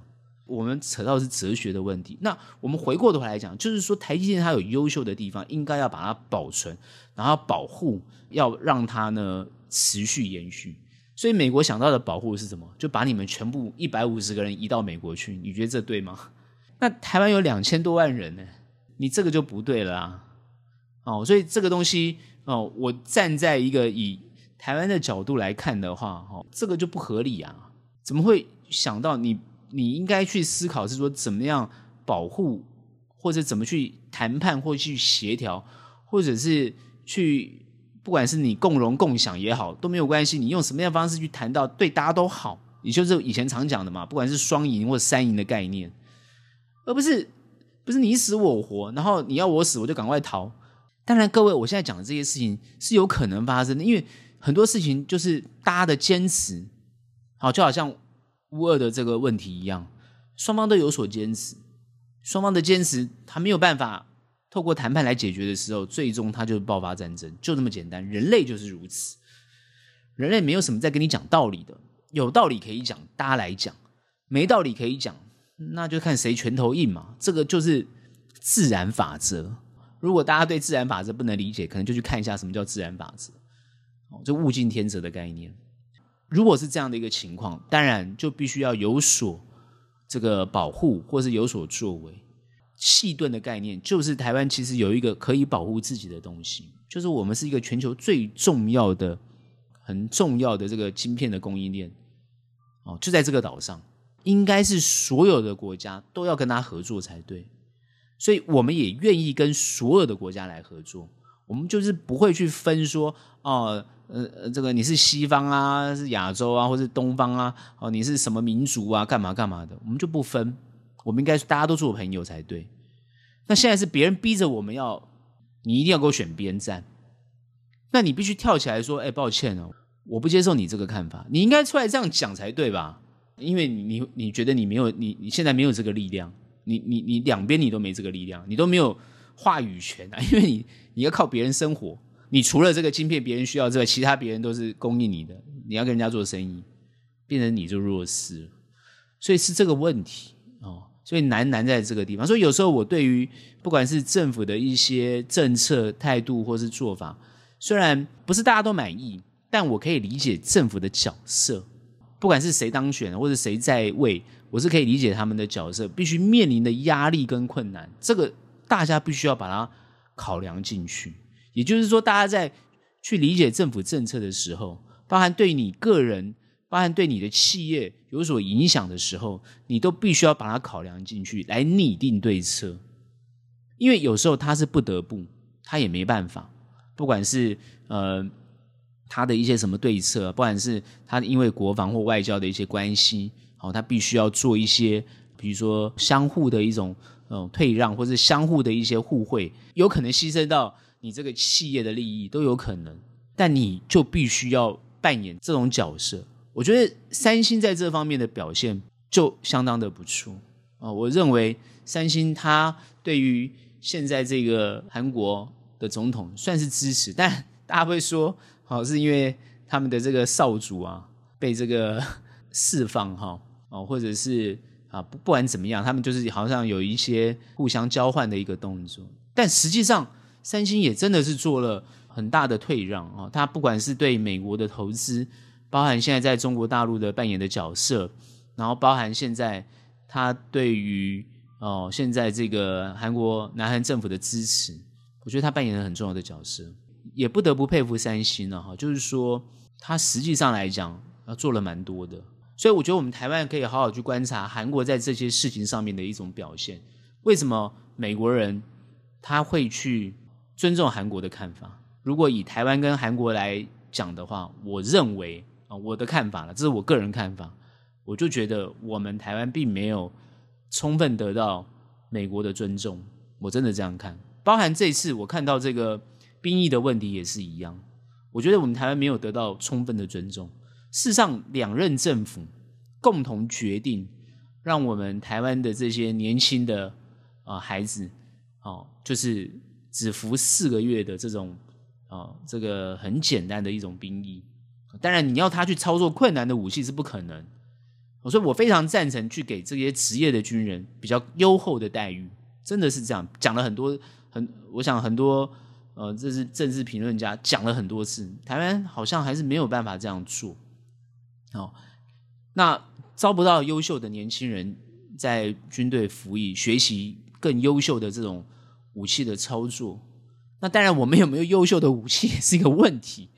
我们扯到是哲学的问题。那我们回过头来讲，就是说台积电它有优秀的地方，应该要把它保存，然后保护，要让它呢持续延续。所以美国想到的保护是什么？就把你们全部一百五十个人移到美国去。你觉得这对吗？那台湾有两千多万人呢，你这个就不对了啊。哦，所以这个东西哦，我站在一个以台湾的角度来看的话，哦，这个就不合理啊。怎么会想到你？你应该去思考是说怎么样保护，或者怎么去谈判，或去协调，或者是去，不管是你共荣共享也好，都没有关系。你用什么样的方式去谈到对大家都好，也就是以前常讲的嘛，不管是双赢或三赢的概念，而不是不是你死我活，然后你要我死我就赶快逃。当然，各位，我现在讲的这些事情是有可能发生的，因为很多事情就是大家的坚持，好，就好像。乌俄的这个问题一样，双方都有所坚持，双方的坚持他没有办法透过谈判来解决的时候，最终它就是爆发战争，就这么简单。人类就是如此，人类没有什么在跟你讲道理的，有道理可以讲，大家来讲；没道理可以讲，那就看谁拳头硬嘛。这个就是自然法则。如果大家对自然法则不能理解，可能就去看一下什么叫自然法则，哦，就物竞天择的概念。如果是这样的一个情况，当然就必须要有所这个保护，或是有所作为。细盾的概念就是台湾其实有一个可以保护自己的东西，就是我们是一个全球最重要的、很重要的这个晶片的供应链。哦，就在这个岛上，应该是所有的国家都要跟他合作才对。所以我们也愿意跟所有的国家来合作，我们就是不会去分说哦。呃呃，这个你是西方啊，是亚洲啊，或是东方啊？哦，你是什么民族啊？干嘛干嘛的？我们就不分，我们应该大家都做朋友才对。那现在是别人逼着我们要，你一定要给我选边站，那你必须跳起来说：“哎，抱歉哦，我不接受你这个看法。”你应该出来这样讲才对吧？因为你你你觉得你没有你你现在没有这个力量，你你你两边你都没这个力量，你都没有话语权啊，(laughs) 因为你你要靠别人生活。你除了这个晶片别人需要之外，其他别人都是供应你的。你要跟人家做生意，变成你就弱势，所以是这个问题。所以难难在这个地方。所以有时候我对于不管是政府的一些政策态度或是做法，虽然不是大家都满意，但我可以理解政府的角色。不管是谁当选或者谁在位，我是可以理解他们的角色必须面临的压力跟困难。这个大家必须要把它考量进去。也就是说，大家在去理解政府政策的时候，包含对你个人、包含对你的企业有所影响的时候，你都必须要把它考量进去，来拟定对策。因为有时候他是不得不，他也没办法。不管是呃他的一些什么对策，不管是他因为国防或外交的一些关系，好，他必须要做一些，比如说相互的一种嗯退让，或者相互的一些互惠，有可能牺牲到。你这个企业的利益都有可能，但你就必须要扮演这种角色。我觉得三星在这方面的表现就相当的不错啊。我认为三星它对于现在这个韩国的总统算是支持，但大家会说，好是因为他们的这个少主啊被这个释放哈哦，或者是啊不不管怎么样，他们就是好像有一些互相交换的一个动作，但实际上。三星也真的是做了很大的退让啊！它不管是对美国的投资，包含现在在中国大陆的扮演的角色，然后包含现在他对于哦现在这个韩国南韩政府的支持，我觉得他扮演了很重要的角色，也不得不佩服三星了哈。就是说，他实际上来讲，要做了蛮多的，所以我觉得我们台湾可以好好去观察韩国在这些事情上面的一种表现。为什么美国人他会去？尊重韩国的看法。如果以台湾跟韩国来讲的话，我认为啊，我的看法了，这是我个人看法。我就觉得我们台湾并没有充分得到美国的尊重。我真的这样看。包含这次我看到这个兵役的问题也是一样。我觉得我们台湾没有得到充分的尊重。事实上，两任政府共同决定，让我们台湾的这些年轻的啊孩子，哦，就是。只服四个月的这种啊，这个很简单的一种兵役，当然，你要他去操作困难的武器是不可能。所以我非常赞成去给这些职业的军人比较优厚的待遇，真的是这样。讲了很多，很，我想很多，呃，这是政治评论家讲了很多次，台湾好像还是没有办法这样做。哦，那招不到优秀的年轻人在军队服役，学习更优秀的这种武器的操作，那当然我们有没有优秀的武器也是一个问题。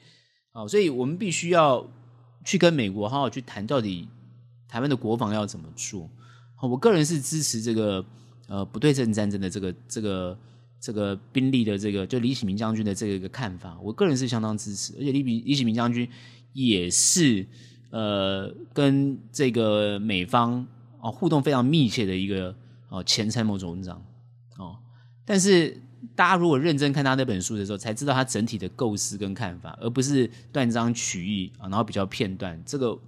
哦，所以我们必须要去跟美国好好去谈到底。台湾的国防要怎么做？我个人是支持这个呃不对称战争的这个这个这个兵力的这个就李启明将军的这个一个看法，我个人是相当支持，而且李李启明将军也是呃跟这个美方哦互动非常密切的一个哦前参谋总长哦，但是大家如果认真看他那本书的时候，才知道他整体的构思跟看法，而不是断章取义啊，然后比较片段这个。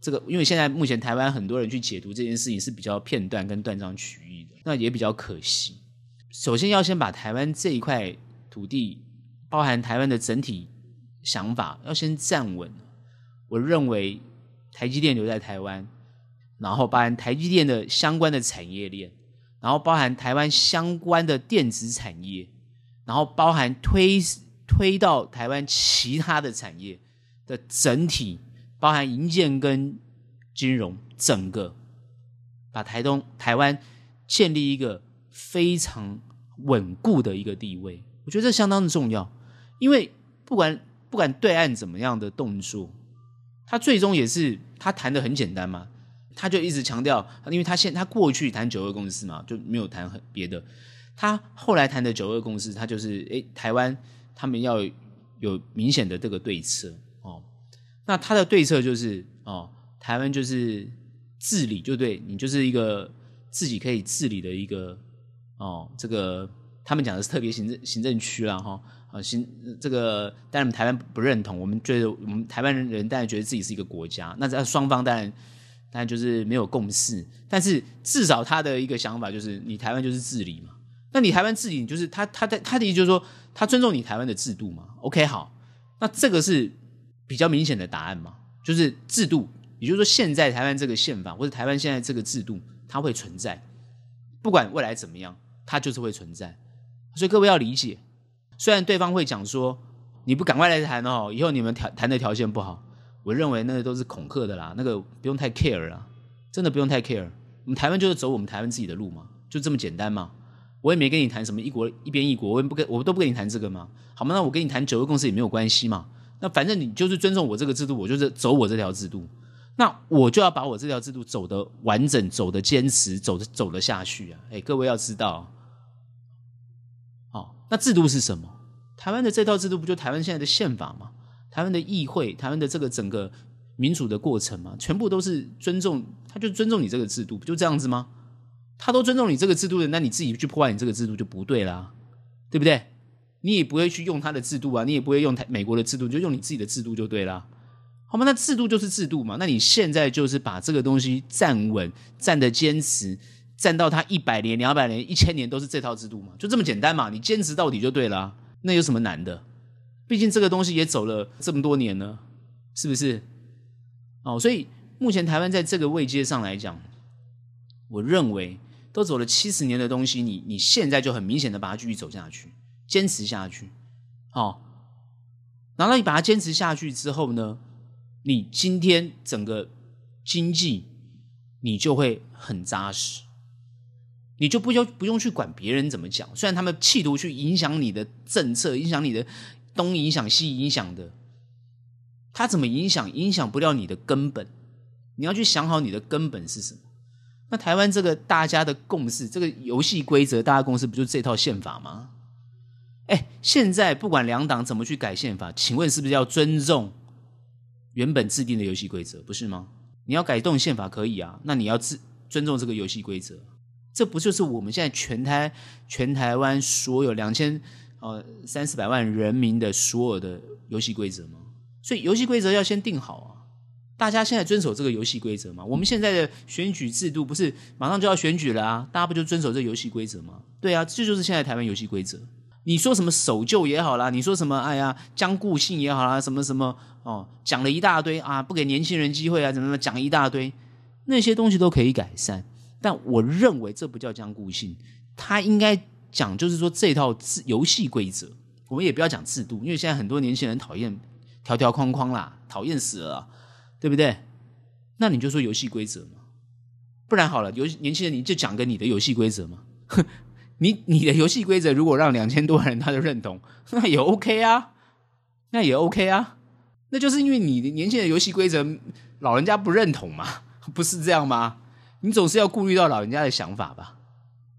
这个，因为现在目前台湾很多人去解读这件事情是比较片段跟断章取义的，那也比较可惜。首先要先把台湾这一块土地，包含台湾的整体想法，要先站稳。我认为台积电留在台湾，然后包含台积电的相关的产业链，然后包含台湾相关的电子产业，然后包含推推到台湾其他的产业的整体。包含银建跟金融，整个把台东、台湾建立一个非常稳固的一个地位，我觉得这相当的重要。因为不管不管对岸怎么样的动作，他最终也是他谈的很简单嘛，他就一直强调，因为他现他过去谈九二共识嘛，就没有谈很别的。他后来谈的九二共识，他就是诶，台湾他们要有明显的这个对策哦。那他的对策就是哦，台湾就是治理，就对你就是一个自己可以治理的一个哦，这个他们讲的是特别行政行政区啦哈啊行这个，当然台湾不认同，我们觉得我们台湾人当然觉得自己是一个国家，那这双方当然但就是没有共识，但是至少他的一个想法就是你台湾就是治理嘛，那你台湾治理你就是他他的他的意思就是说他尊重你台湾的制度嘛，OK 好，那这个是。比较明显的答案嘛，就是制度，也就是说，现在台湾这个宪法或者台湾现在这个制度，它会存在，不管未来怎么样，它就是会存在。所以各位要理解，虽然对方会讲说你不赶快来谈哦，以后你们谈谈的条件不好，我认为那个都是恐吓的啦，那个不用太 care 啦，真的不用太 care。我们台湾就是走我们台湾自己的路嘛，就这么简单嘛。我也没跟你谈什么一国一边一国，我也不跟我都不跟你谈这个嘛，好吗？那我跟你谈九个共识也没有关系嘛。那反正你就是尊重我这个制度，我就是走我这条制度，那我就要把我这条制度走得完整，走得坚持，走得走得下去啊！哎，各位要知道，哦，那制度是什么？台湾的这套制度不就台湾现在的宪法吗？台湾的议会，台湾的这个整个民主的过程吗？全部都是尊重，他就尊重你这个制度，不就这样子吗？他都尊重你这个制度的，那你自己去破坏你这个制度就不对啦，对不对？你也不会去用他的制度啊，你也不会用台美国的制度，就用你自己的制度就对了，好吗？那制度就是制度嘛。那你现在就是把这个东西站稳，站得坚持，站到他一百年、两百年、一千年都是这套制度嘛，就这么简单嘛。你坚持到底就对了，那有什么难的？毕竟这个东西也走了这么多年了，是不是？哦，所以目前台湾在这个位阶上来讲，我认为都走了七十年的东西，你你现在就很明显的把它继续走下去。坚持下去，哦，然后你把它坚持下去之后呢，你今天整个经济你就会很扎实，你就不用不用去管别人怎么讲。虽然他们企图去影响你的政策，影响你的东影响西影响的，他怎么影响？影响不了你的根本。你要去想好你的根本是什么。那台湾这个大家的共识，这个游戏规则，大家共识不就这套宪法吗？哎，现在不管两党怎么去改宪法，请问是不是要尊重原本制定的游戏规则？不是吗？你要改动宪法可以啊，那你要自尊重这个游戏规则，这不就是我们现在全台全台湾所有两千呃三四百万人民的所有的游戏规则吗？所以游戏规则要先定好啊，大家现在遵守这个游戏规则吗？我们现在的选举制度不是马上就要选举了啊，大家不就遵守这游戏规则吗？对啊，这就是现在台湾游戏规则。你说什么守旧也好啦，你说什么哎呀僵固性也好啦，什么什么哦，讲了一大堆啊，不给年轻人机会啊，怎么怎么讲一大堆，那些东西都可以改善。但我认为这不叫僵固性，他应该讲就是说这套制游戏规则，我们也不要讲制度，因为现在很多年轻人讨厌条条框框啦，讨厌死了，对不对？那你就说游戏规则嘛，不然好了，游年轻人你就讲个你的游戏规则嘛。(laughs) 哼，你你的游戏规则如果让两千多人他都认同，那也 OK 啊，那也 OK 啊，那就是因为你的年轻人游戏规则老人家不认同嘛，(laughs) 不是这样吗？你总是要顾虑到老人家的想法吧，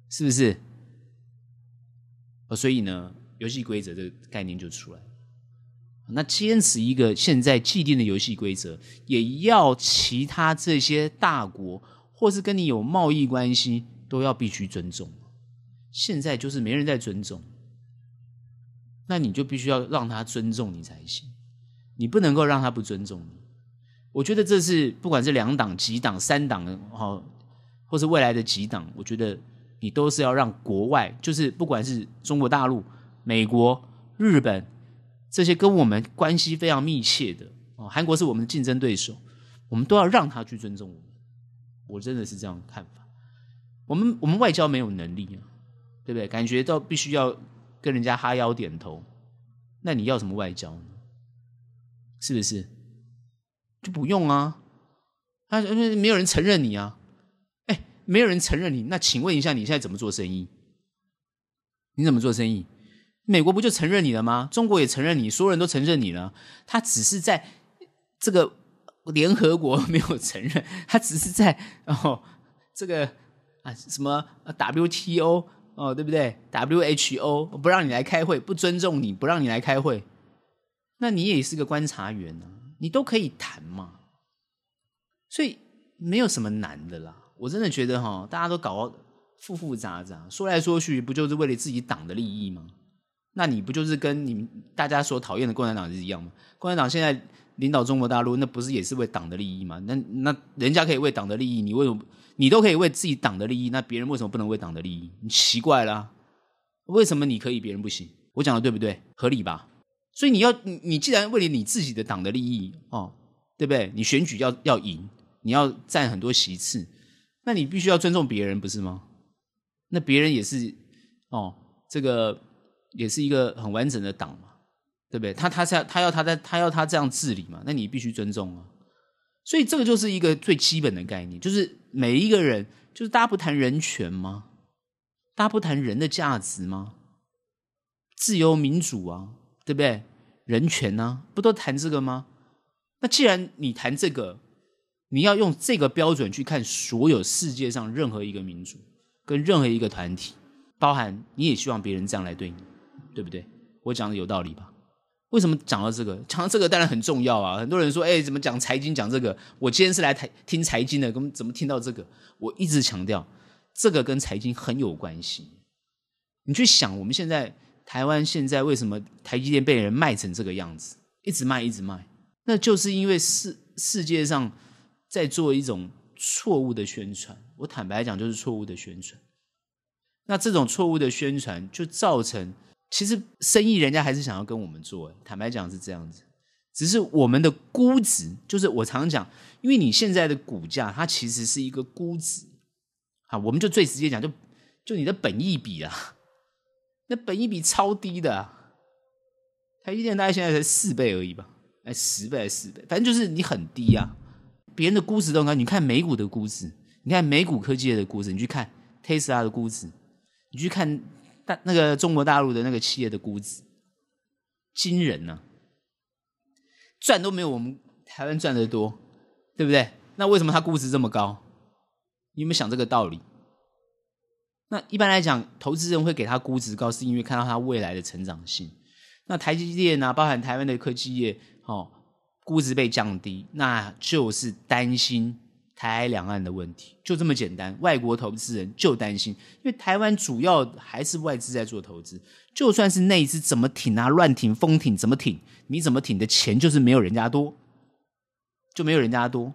是不是？所以呢，游戏规则这个概念就出来。那坚持一个现在既定的游戏规则，也要其他这些大国或是跟你有贸易关系都要必须尊重。现在就是没人在尊重，那你就必须要让他尊重你才行。你不能够让他不尊重你。我觉得这是不管是两党、几党、三党的哈，或是未来的几党，我觉得你都是要让国外，就是不管是中国大陆、美国、日本。这些跟我们关系非常密切的哦，韩国是我们的竞争对手，我们都要让他去尊重我们。我真的是这样看法。我们我们外交没有能力啊，对不对？感觉到必须要跟人家哈腰点头，那你要什么外交呢？是不是？就不用啊，他没有人承认你啊，没有人承认你，那请问一下，你现在怎么做生意？你怎么做生意？美国不就承认你了吗？中国也承认你，所有人都承认你了。他只是在这个联合国没有承认，他只是在哦这个啊什么 WTO 哦对不对？WHO 不让你来开会，不尊重你，不让你来开会，那你也是个观察员、啊，你都可以谈嘛。所以没有什么难的啦。我真的觉得哈、大家都搞复复杂杂，说来说去，不就是为了自己党的利益吗？那你不就是跟你们大家所讨厌的共产党是一样吗？共产党现在领导中国大陆，那不是也是为党的利益吗？那那人家可以为党的利益，你为什么你都可以为自己党的利益？那别人为什么不能为党的利益？你奇怪了啊，为什么你可以，别人不行？我讲的对不对？合理吧？所以你要你既然为了你自己的党的利益哦，对不对？你选举要要赢，你要占很多席次，那你必须要尊重别人，不是吗？那别人也是哦，这个。也是一个很完整的党嘛，对不对？他他是要他要他在他要他这样治理嘛，那你必须尊重啊。所以这个就是一个最基本的概念，就是每一个人，就是大家不谈人权吗？大家不谈人的价值吗？自由民主啊，对不对？人权啊，不都谈这个吗？那既然你谈这个，你要用这个标准去看所有世界上任何一个民族跟任何一个团体，包含你也希望别人这样来对你。对不对？我讲的有道理吧？为什么讲到这个？讲到这个当然很重要啊！很多人说，哎，怎么讲财经讲这个？我今天是来台听财经的，怎么怎么听到这个？我一直强调，这个跟财经很有关系。你去想，我们现在台湾现在为什么台积电被人卖成这个样子，一直卖一直卖？那就是因为世世界上在做一种错误的宣传。我坦白讲，就是错误的宣传。那这种错误的宣传就造成。其实生意人家还是想要跟我们做，坦白讲是这样子，只是我们的估值，就是我常讲，因为你现在的股价，它其实是一个估值，啊，我们就最直接讲，就就你的本益比啊，那本益比超低的，啊，台积电大概现在才四倍而已吧，哎，十倍还是四倍，反正就是你很低啊，别人的估值都很高，你看美股的估值，你看美股科技的估值，你去看 Tesla 的估值，你去看。大那个中国大陆的那个企业的估值惊人呢、赚都没有我们台湾赚的多，对不对？那为什么它估值这么高？你有没有想这个道理？那一般来讲，投资人会给它估值高，是因为看到它未来的成长性。那台积电啊，包含台湾的科技业，哦，估值被降低，那就是担心。台海两岸的问题就这么简单，外国投资人就担心，因为台湾主要还是外资在做投资，就算是内资怎么挺啊，乱挺、疯挺，怎么挺，你怎么挺的钱就是没有人家多，就没有人家多。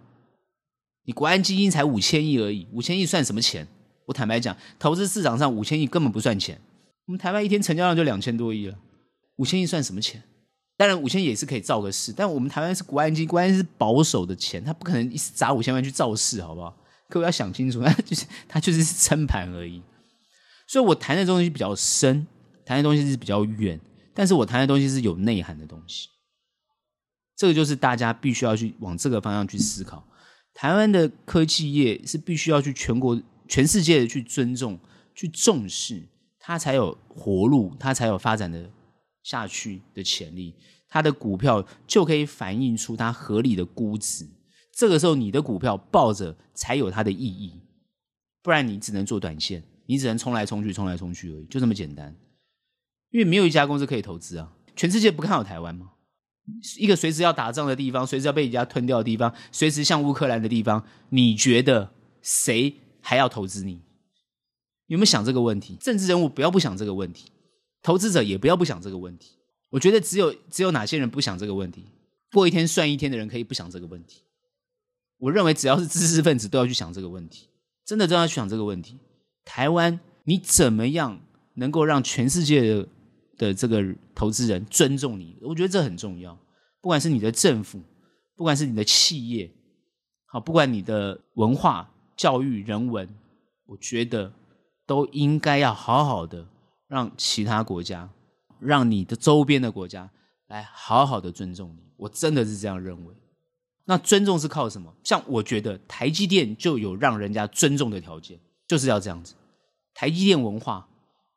你国安基金才五千亿而已，五千亿算什么钱？我坦白讲，投资市场上五千亿根本不算钱。我们台湾一天成交量就两千多亿了，五千亿算什么钱？当然五千也是可以造个势，但我们台湾是国安基，国安是保守的钱，他不可能一直砸五千万去造势，好不好？各位要想清楚，他 (laughs) 就是他就是撑盘而已。所以我谈的东西比较深，谈的东西是比较远，但是我谈的东西是有内涵的东西。这个就是大家必须要去往这个方向去思考。台湾的科技业是必须要去全国、全世界的去尊重、去重视，它才有活路，它才有发展的下去的潜力，它的股票就可以反映出它合理的估值。这个时候，你的股票抱着才有它的意义，不然你只能做短线，你只能冲来冲去、冲来冲去而已，就这么简单。因为没有一家公司可以投资啊！全世界不看好台湾吗？一个随时要打仗的地方，随时要被人家吞掉的地方，随时像乌克兰的地方，你觉得谁还要投资你？有没有想这个问题？政治人物不要不想这个问题。投资者也不要不想这个问题，我觉得只有只有哪些人不想这个问题，过一天算一天的人可以不想这个问题。我认为只要是知识分子都要去想这个问题，真的都要去想这个问题。台湾，你怎么样能够让全世界的的这个投资人尊重你？我觉得这很重要。不管是你的政府，不管是你的企业，好，不管你的文化、教育、人文，我觉得都应该要好好的。让其他国家，让你的周边的国家来好好的尊重你，我真的是这样认为。那尊重是靠什么？像我觉得台积电就有让人家尊重的条件，就是要这样子。台积电文化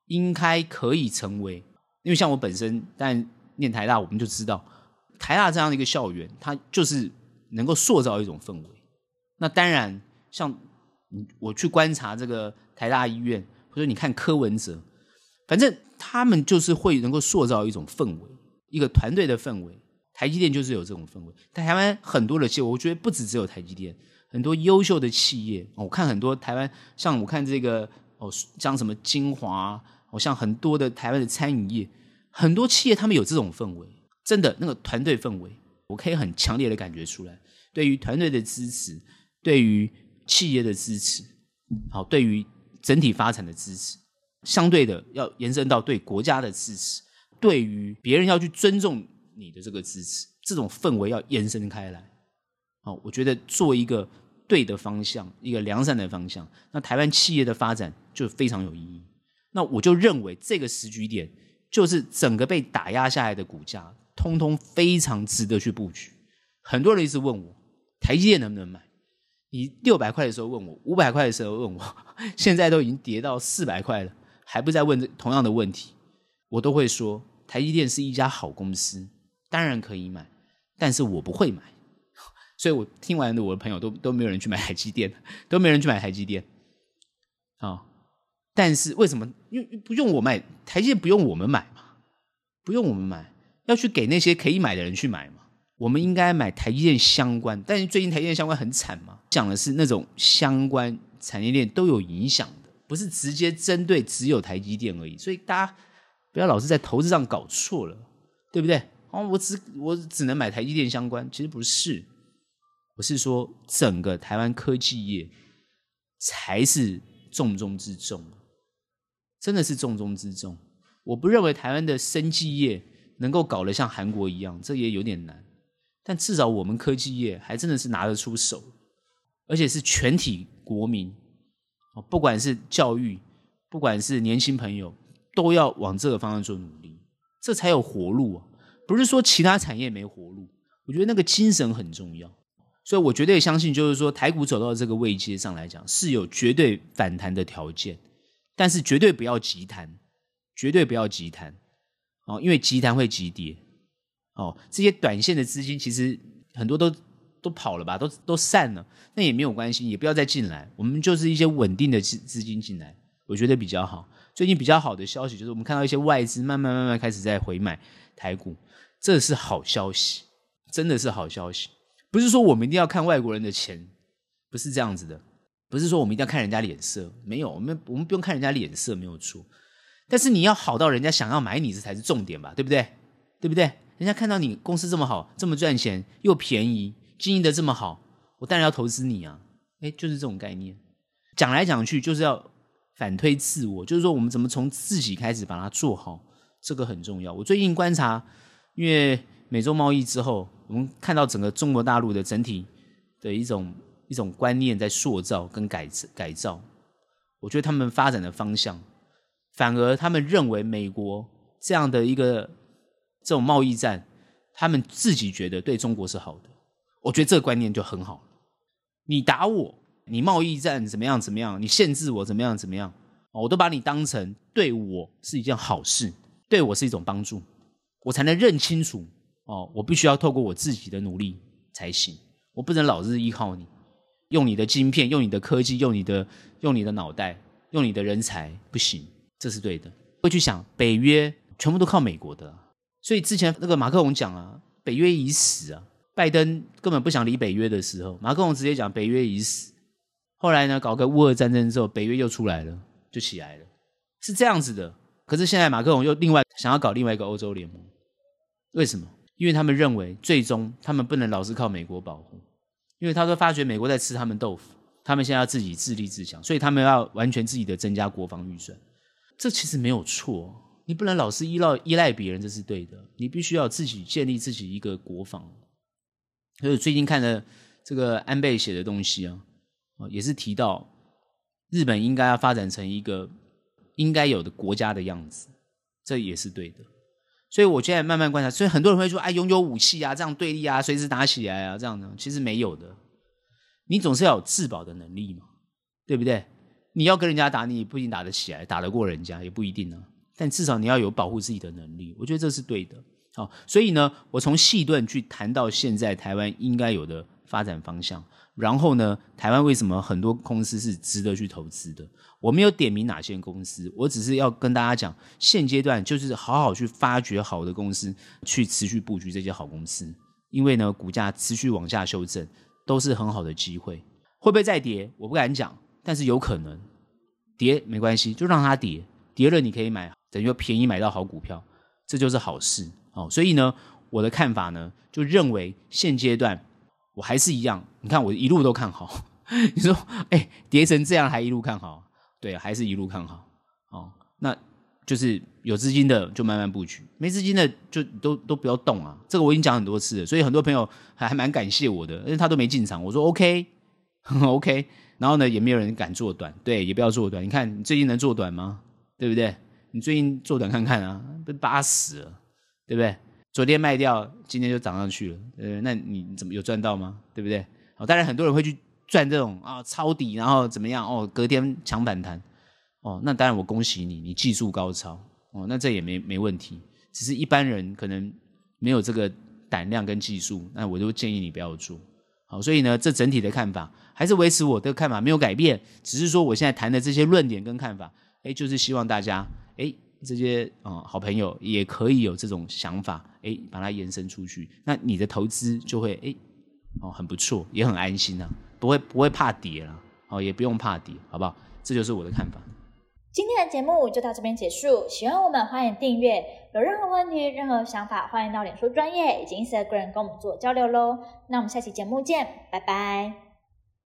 应该可以成为，因为像我本身，但念台大，我们就知道台大这样的一个校园，它就是能够塑造一种氛围。那当然，像我去观察这个台大医院，或者你看柯文哲。反正他们就是会能够塑造一种氛围，一个团队的氛围。台积电就是有这种氛围。台湾很多的企业，我觉得不止只有台积电，很多优秀的企业。我看很多台湾，像我看这个哦，像什么精华，哦，像很多的台湾的餐饮业，很多企业他们有这种氛围，真的那个团队氛围，我可以很强烈的感觉出来。对于团队的支持，对于企业的支持，好，对于整体发展的支持。相对的，要延伸到对国家的支持，对于别人要去尊重你的这个支持，这种氛围要延伸开来。好，我觉得做一个对的方向，一个良善的方向，那台湾企业的发展就非常有意义。那我就认为这个时局点，就是整个被打压下来的股价，通通非常值得去布局。很多人一直问我，台积电能不能买？你六百块的时候问我，五百块的时候问我，现在都已经跌到四百块了。还不再问这同样的问题，我都会说台积电是一家好公司，当然可以买，但是我不会买，(laughs) 所以我听完的我的朋友都都没有人去买台积电，都没人去买台积电，啊，但是为什么？因为不用我买台积电，不用我们买嘛，不用我们买，要去给那些可以买的人去买嘛。我们应该买台积电相关，但是最近台积电相关很惨嘛，讲的是那种相关产业链都有影响。不是直接针对只有台积电而已，所以大家不要老是在投资上搞错了，对不对？哦，我只我只能买台积电相关，其实不是，我是说整个台湾科技业才是重中之重，真的是重中之重。我不认为台湾的生技业能够搞得像韩国一样，这也有点难，但至少我们科技业还真的是拿得出手，而且是全体国民。哦不管是教育，不管是年轻朋友，都要往这个方向做努力，这才有活路啊！不是说其他产业没活路，我觉得那个精神很重要，所以我绝对相信，就是说台股走到这个位阶上来讲，是有绝对反弹的条件，但是绝对不要急弹，绝对不要急弹哦，因为急弹会急跌哦。这些短线的资金其实很多都。都跑了吧，都都散了，那也没有关系，也不要再进来。我们就是一些稳定的资资金进来，我觉得比较好。最近比较好的消息就是，我们看到一些外资慢慢慢慢开始在回买台股，这是好消息，真的是好消息。不是说我们一定要看外国人的钱，不是这样子的，不是说我们一定要看人家脸色，没有，我们我们不用看人家脸色，没有错。但是你要好到人家想要买你，这才是重点吧，对不对？对不对？人家看到你公司这么好，这么赚钱，又便宜。经营的这么好，我当然要投资你啊！哎，就是这种概念。讲来讲去，就是要反推自我，就是说我们怎么从自己开始把它做好，这个很重要。我最近观察因为美洲贸易之后，我们看到整个中国大陆的整体的一种一种观念在塑造跟改改造。我觉得他们发展的方向，反而他们认为美国这样的一个这种贸易战，他们自己觉得对中国是好的。我觉得这个观念就很好。你打我，你贸易战怎么样怎么样，你限制我怎么样怎么样，我都把你当成对我是一件好事，对我是一种帮助，我才能认清楚。哦，我必须要透过我自己的努力才行，我不能老是依靠你，用你的晶片，用你的科技，用你的用你的脑袋，用你的人才，不行，这是对的。会去想北约全部都靠美国的，所以之前那个马克龙讲啊，北约已死啊，拜登根本不想理北约的时候，马克龙直接讲北约已死。后来呢，搞个乌俄战争之后，北约又出来了，就起来了，是这样子的。可是现在马克龙又另外想要搞另外一个欧洲联盟，为什么？因为他们认为，最终他们不能老是靠美国保护，因为他说发觉美国在吃他们豆腐，他们现在要自己自立自强，所以他们要完全自己的增加国防预算。这其实没有错，你不能老是依赖依赖别人，这是对的。你必须要自己建立自己一个国防。所以最近看了这个安倍写的东西啊，也是提到日本应该要发展成一个应该有的国家的样子，这也是对的。所以我现在慢慢观察，所以很多人会说：“哎，拥有武器啊，这样对立啊，随时打起来啊，这样的其实没有的。你总是要有自保的能力嘛，对不对？你要跟人家打，你不一定打得起来，打得过人家也不一定呢。但至少你要有保护自己的能力，我觉得这是对的。好，所以呢，我从细段去谈到现在台湾应该有的发展方向。然后呢，台湾为什么很多公司是值得去投资的？我没有点名哪些公司，我只是要跟大家讲，现阶段就是好好去发掘好的公司，去持续布局这些好公司。因为呢，股价持续往下修正，都是很好的机会。会不会再跌？我不敢讲，但是有可能跌没关系，就让它跌，跌了你可以买，等于说便宜买到好股票，这就是好事。哦，所以呢，我的看法呢，就认为现阶段我还是一样。你看我一路都看好，(laughs) 你说哎，跌成这样还一路看好？对，还是一路看好哦。那就是有资金的就慢慢布局，没资金的就都都不要动啊。这个我已经讲很多次了，所以很多朋友还还蛮感谢我的，因为他都没进场。我说 OK，OK (laughs) 然后呢也没有人敢做短，对，也不要做短。你看你最近能做短吗？对不对？你最近做短看看啊，都八十了，对不对？昨天卖掉，今天就涨上去了，呃，那你怎么有赚到吗？对不对？好，当然很多人会去。赚这种啊抄底，然后怎么样哦？隔天强反弹哦，那当然我恭喜你，你技术高超哦，那这也没没问题。只是一般人可能没有这个胆量跟技术，那我就建议你不要做。好，所以呢，这整体的看法还是维持我的看法没有改变，只是说我现在谈的这些论点跟看法，哎，就是希望大家哎这些啊好朋友也可以有这种想法，哎，把它延伸出去，那你的投资就会哎哦很不错，也很安心啊。不会不会怕跌了，哦，也不用怕跌，好不好？这就是我的看法。今天的节目就到这边结束，喜欢我们欢迎订阅，有任何问题、任何想法，欢迎到脸书专业以及 Instagram 跟我们做交流喽。那我们下期节目见，拜拜。